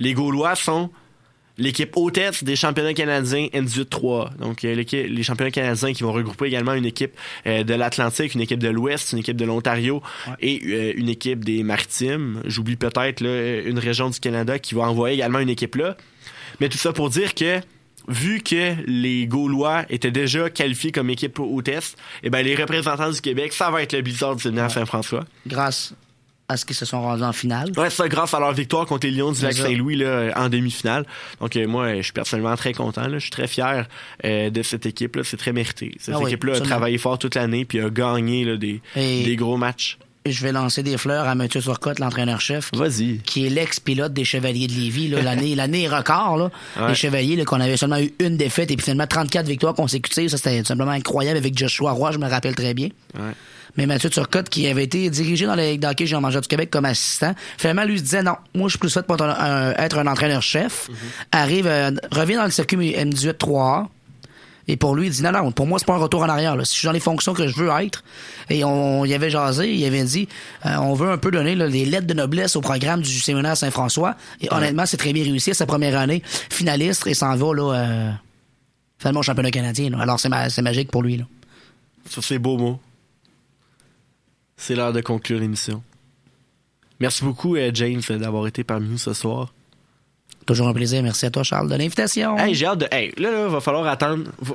les Gaulois sont l'équipe hôtesse des championnats canadiens N18-3. Donc, euh, les championnats canadiens qui vont regrouper également une équipe euh, de l'Atlantique, une équipe de l'Ouest, une équipe de l'Ontario et euh, une équipe des Maritimes. J'oublie peut-être une région du Canada qui va envoyer également une équipe là. Mais tout ça pour dire que vu que les Gaulois étaient déjà qualifiés comme équipe hôtesse, eh ben les représentants du Québec, ça va être le Blizzard du séminaire Saint-François. Grâce à ce qu'ils se sont rendus en finale. Ouais, ça grâce à leur victoire contre les Lions du Lac C'est. Saint-Louis là, en demi-finale. Donc euh, moi, je suis personnellement très content. là. Je suis très fier euh, de cette équipe-là. C'est très mérité. Cette Ah oui, équipe-là a travaillé fort toute l'année puis a gagné là, des, Et- des gros matchs. Je vais lancer des fleurs à Mathieu Turcotte, l'entraîneur-chef. Vas-y. Qui est l'ex-pilote des Chevaliers de Lévis, là, l'année, [LAUGHS] l'année record, là. Ouais. Les Chevaliers, là, qu'on avait seulement eu une défaite et puis finalement 34 victoires consécutives. Ça, c'était simplement incroyable avec Joshua Roy, je me rappelle très bien. Ouais. Mais Mathieu Turcotte, qui avait été dirigé dans la Ligue d'hockey Jean Mangeur du Québec comme assistant, finalement, lui disait non, moi, je suis plus fait pour être un, un- être un entraîneur-chef. Arrive, euh, revient dans le circuit M18 3A. Et pour lui, il dit non, non, pour moi, c'est pas un retour en arrière. Là. Si je suis dans les fonctions que je veux être, et on, il avait jasé, il avait dit, euh, on veut un peu donner là, les lettres de noblesse au programme du séminaire Saint-François. Et honnêtement, c'est très bien réussi. Sa première année, finaliste, et s'en va là, euh, finalement au championnat canadien. là. Alors c'est ma- c'est magique pour lui. Là. Sur ces beaux mots, c'est l'heure de conclure l'émission. Merci beaucoup, euh, James, d'avoir été parmi nous ce soir. Toujours un plaisir. Merci à toi, Charles, de l'invitation. Hey, j'ai hâte de. Hey, là, là, va falloir attendre. Va,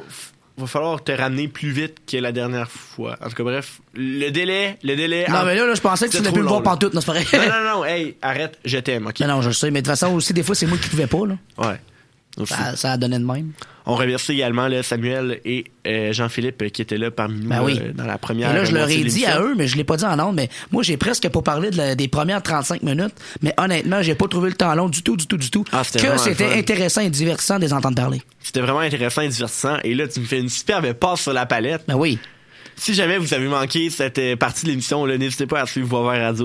va falloir te ramener plus vite que la dernière fois. En tout cas, bref, le délai, le délai. Non, en- mais là, là, je pensais que tu trop plus le voir long, là. pantoute. Non, c'est pas vrai. Non, non, non, hey, arrête, je t'aime, ok? Non, non, je le sais. Mais de toute façon, aussi, des fois, c'est moi qui pouvais pas. Là. Ouais. Ça, ça a donné de même. On remercie également là, Samuel et euh, Jean-Philippe qui étaient là parmi nous Ben oui. euh, dans la première. Et là, je leur ai dit à eux, mais je l'ai pas dit en ondes, mais moi, j'ai presque pas parlé de la- des premières 35 minutes, mais honnêtement, j'ai pas trouvé le temps long du tout, du tout, du tout. Ah, c'était que c'était intéressant et divertissant de les entendre parler. C'était vraiment intéressant et divertissant. Et là, tu me fais une superbe passe sur la palette. Ben oui. Si jamais vous avez manqué cette euh, partie de l'émission, n'hésitez pas à suivre Boisvert Radio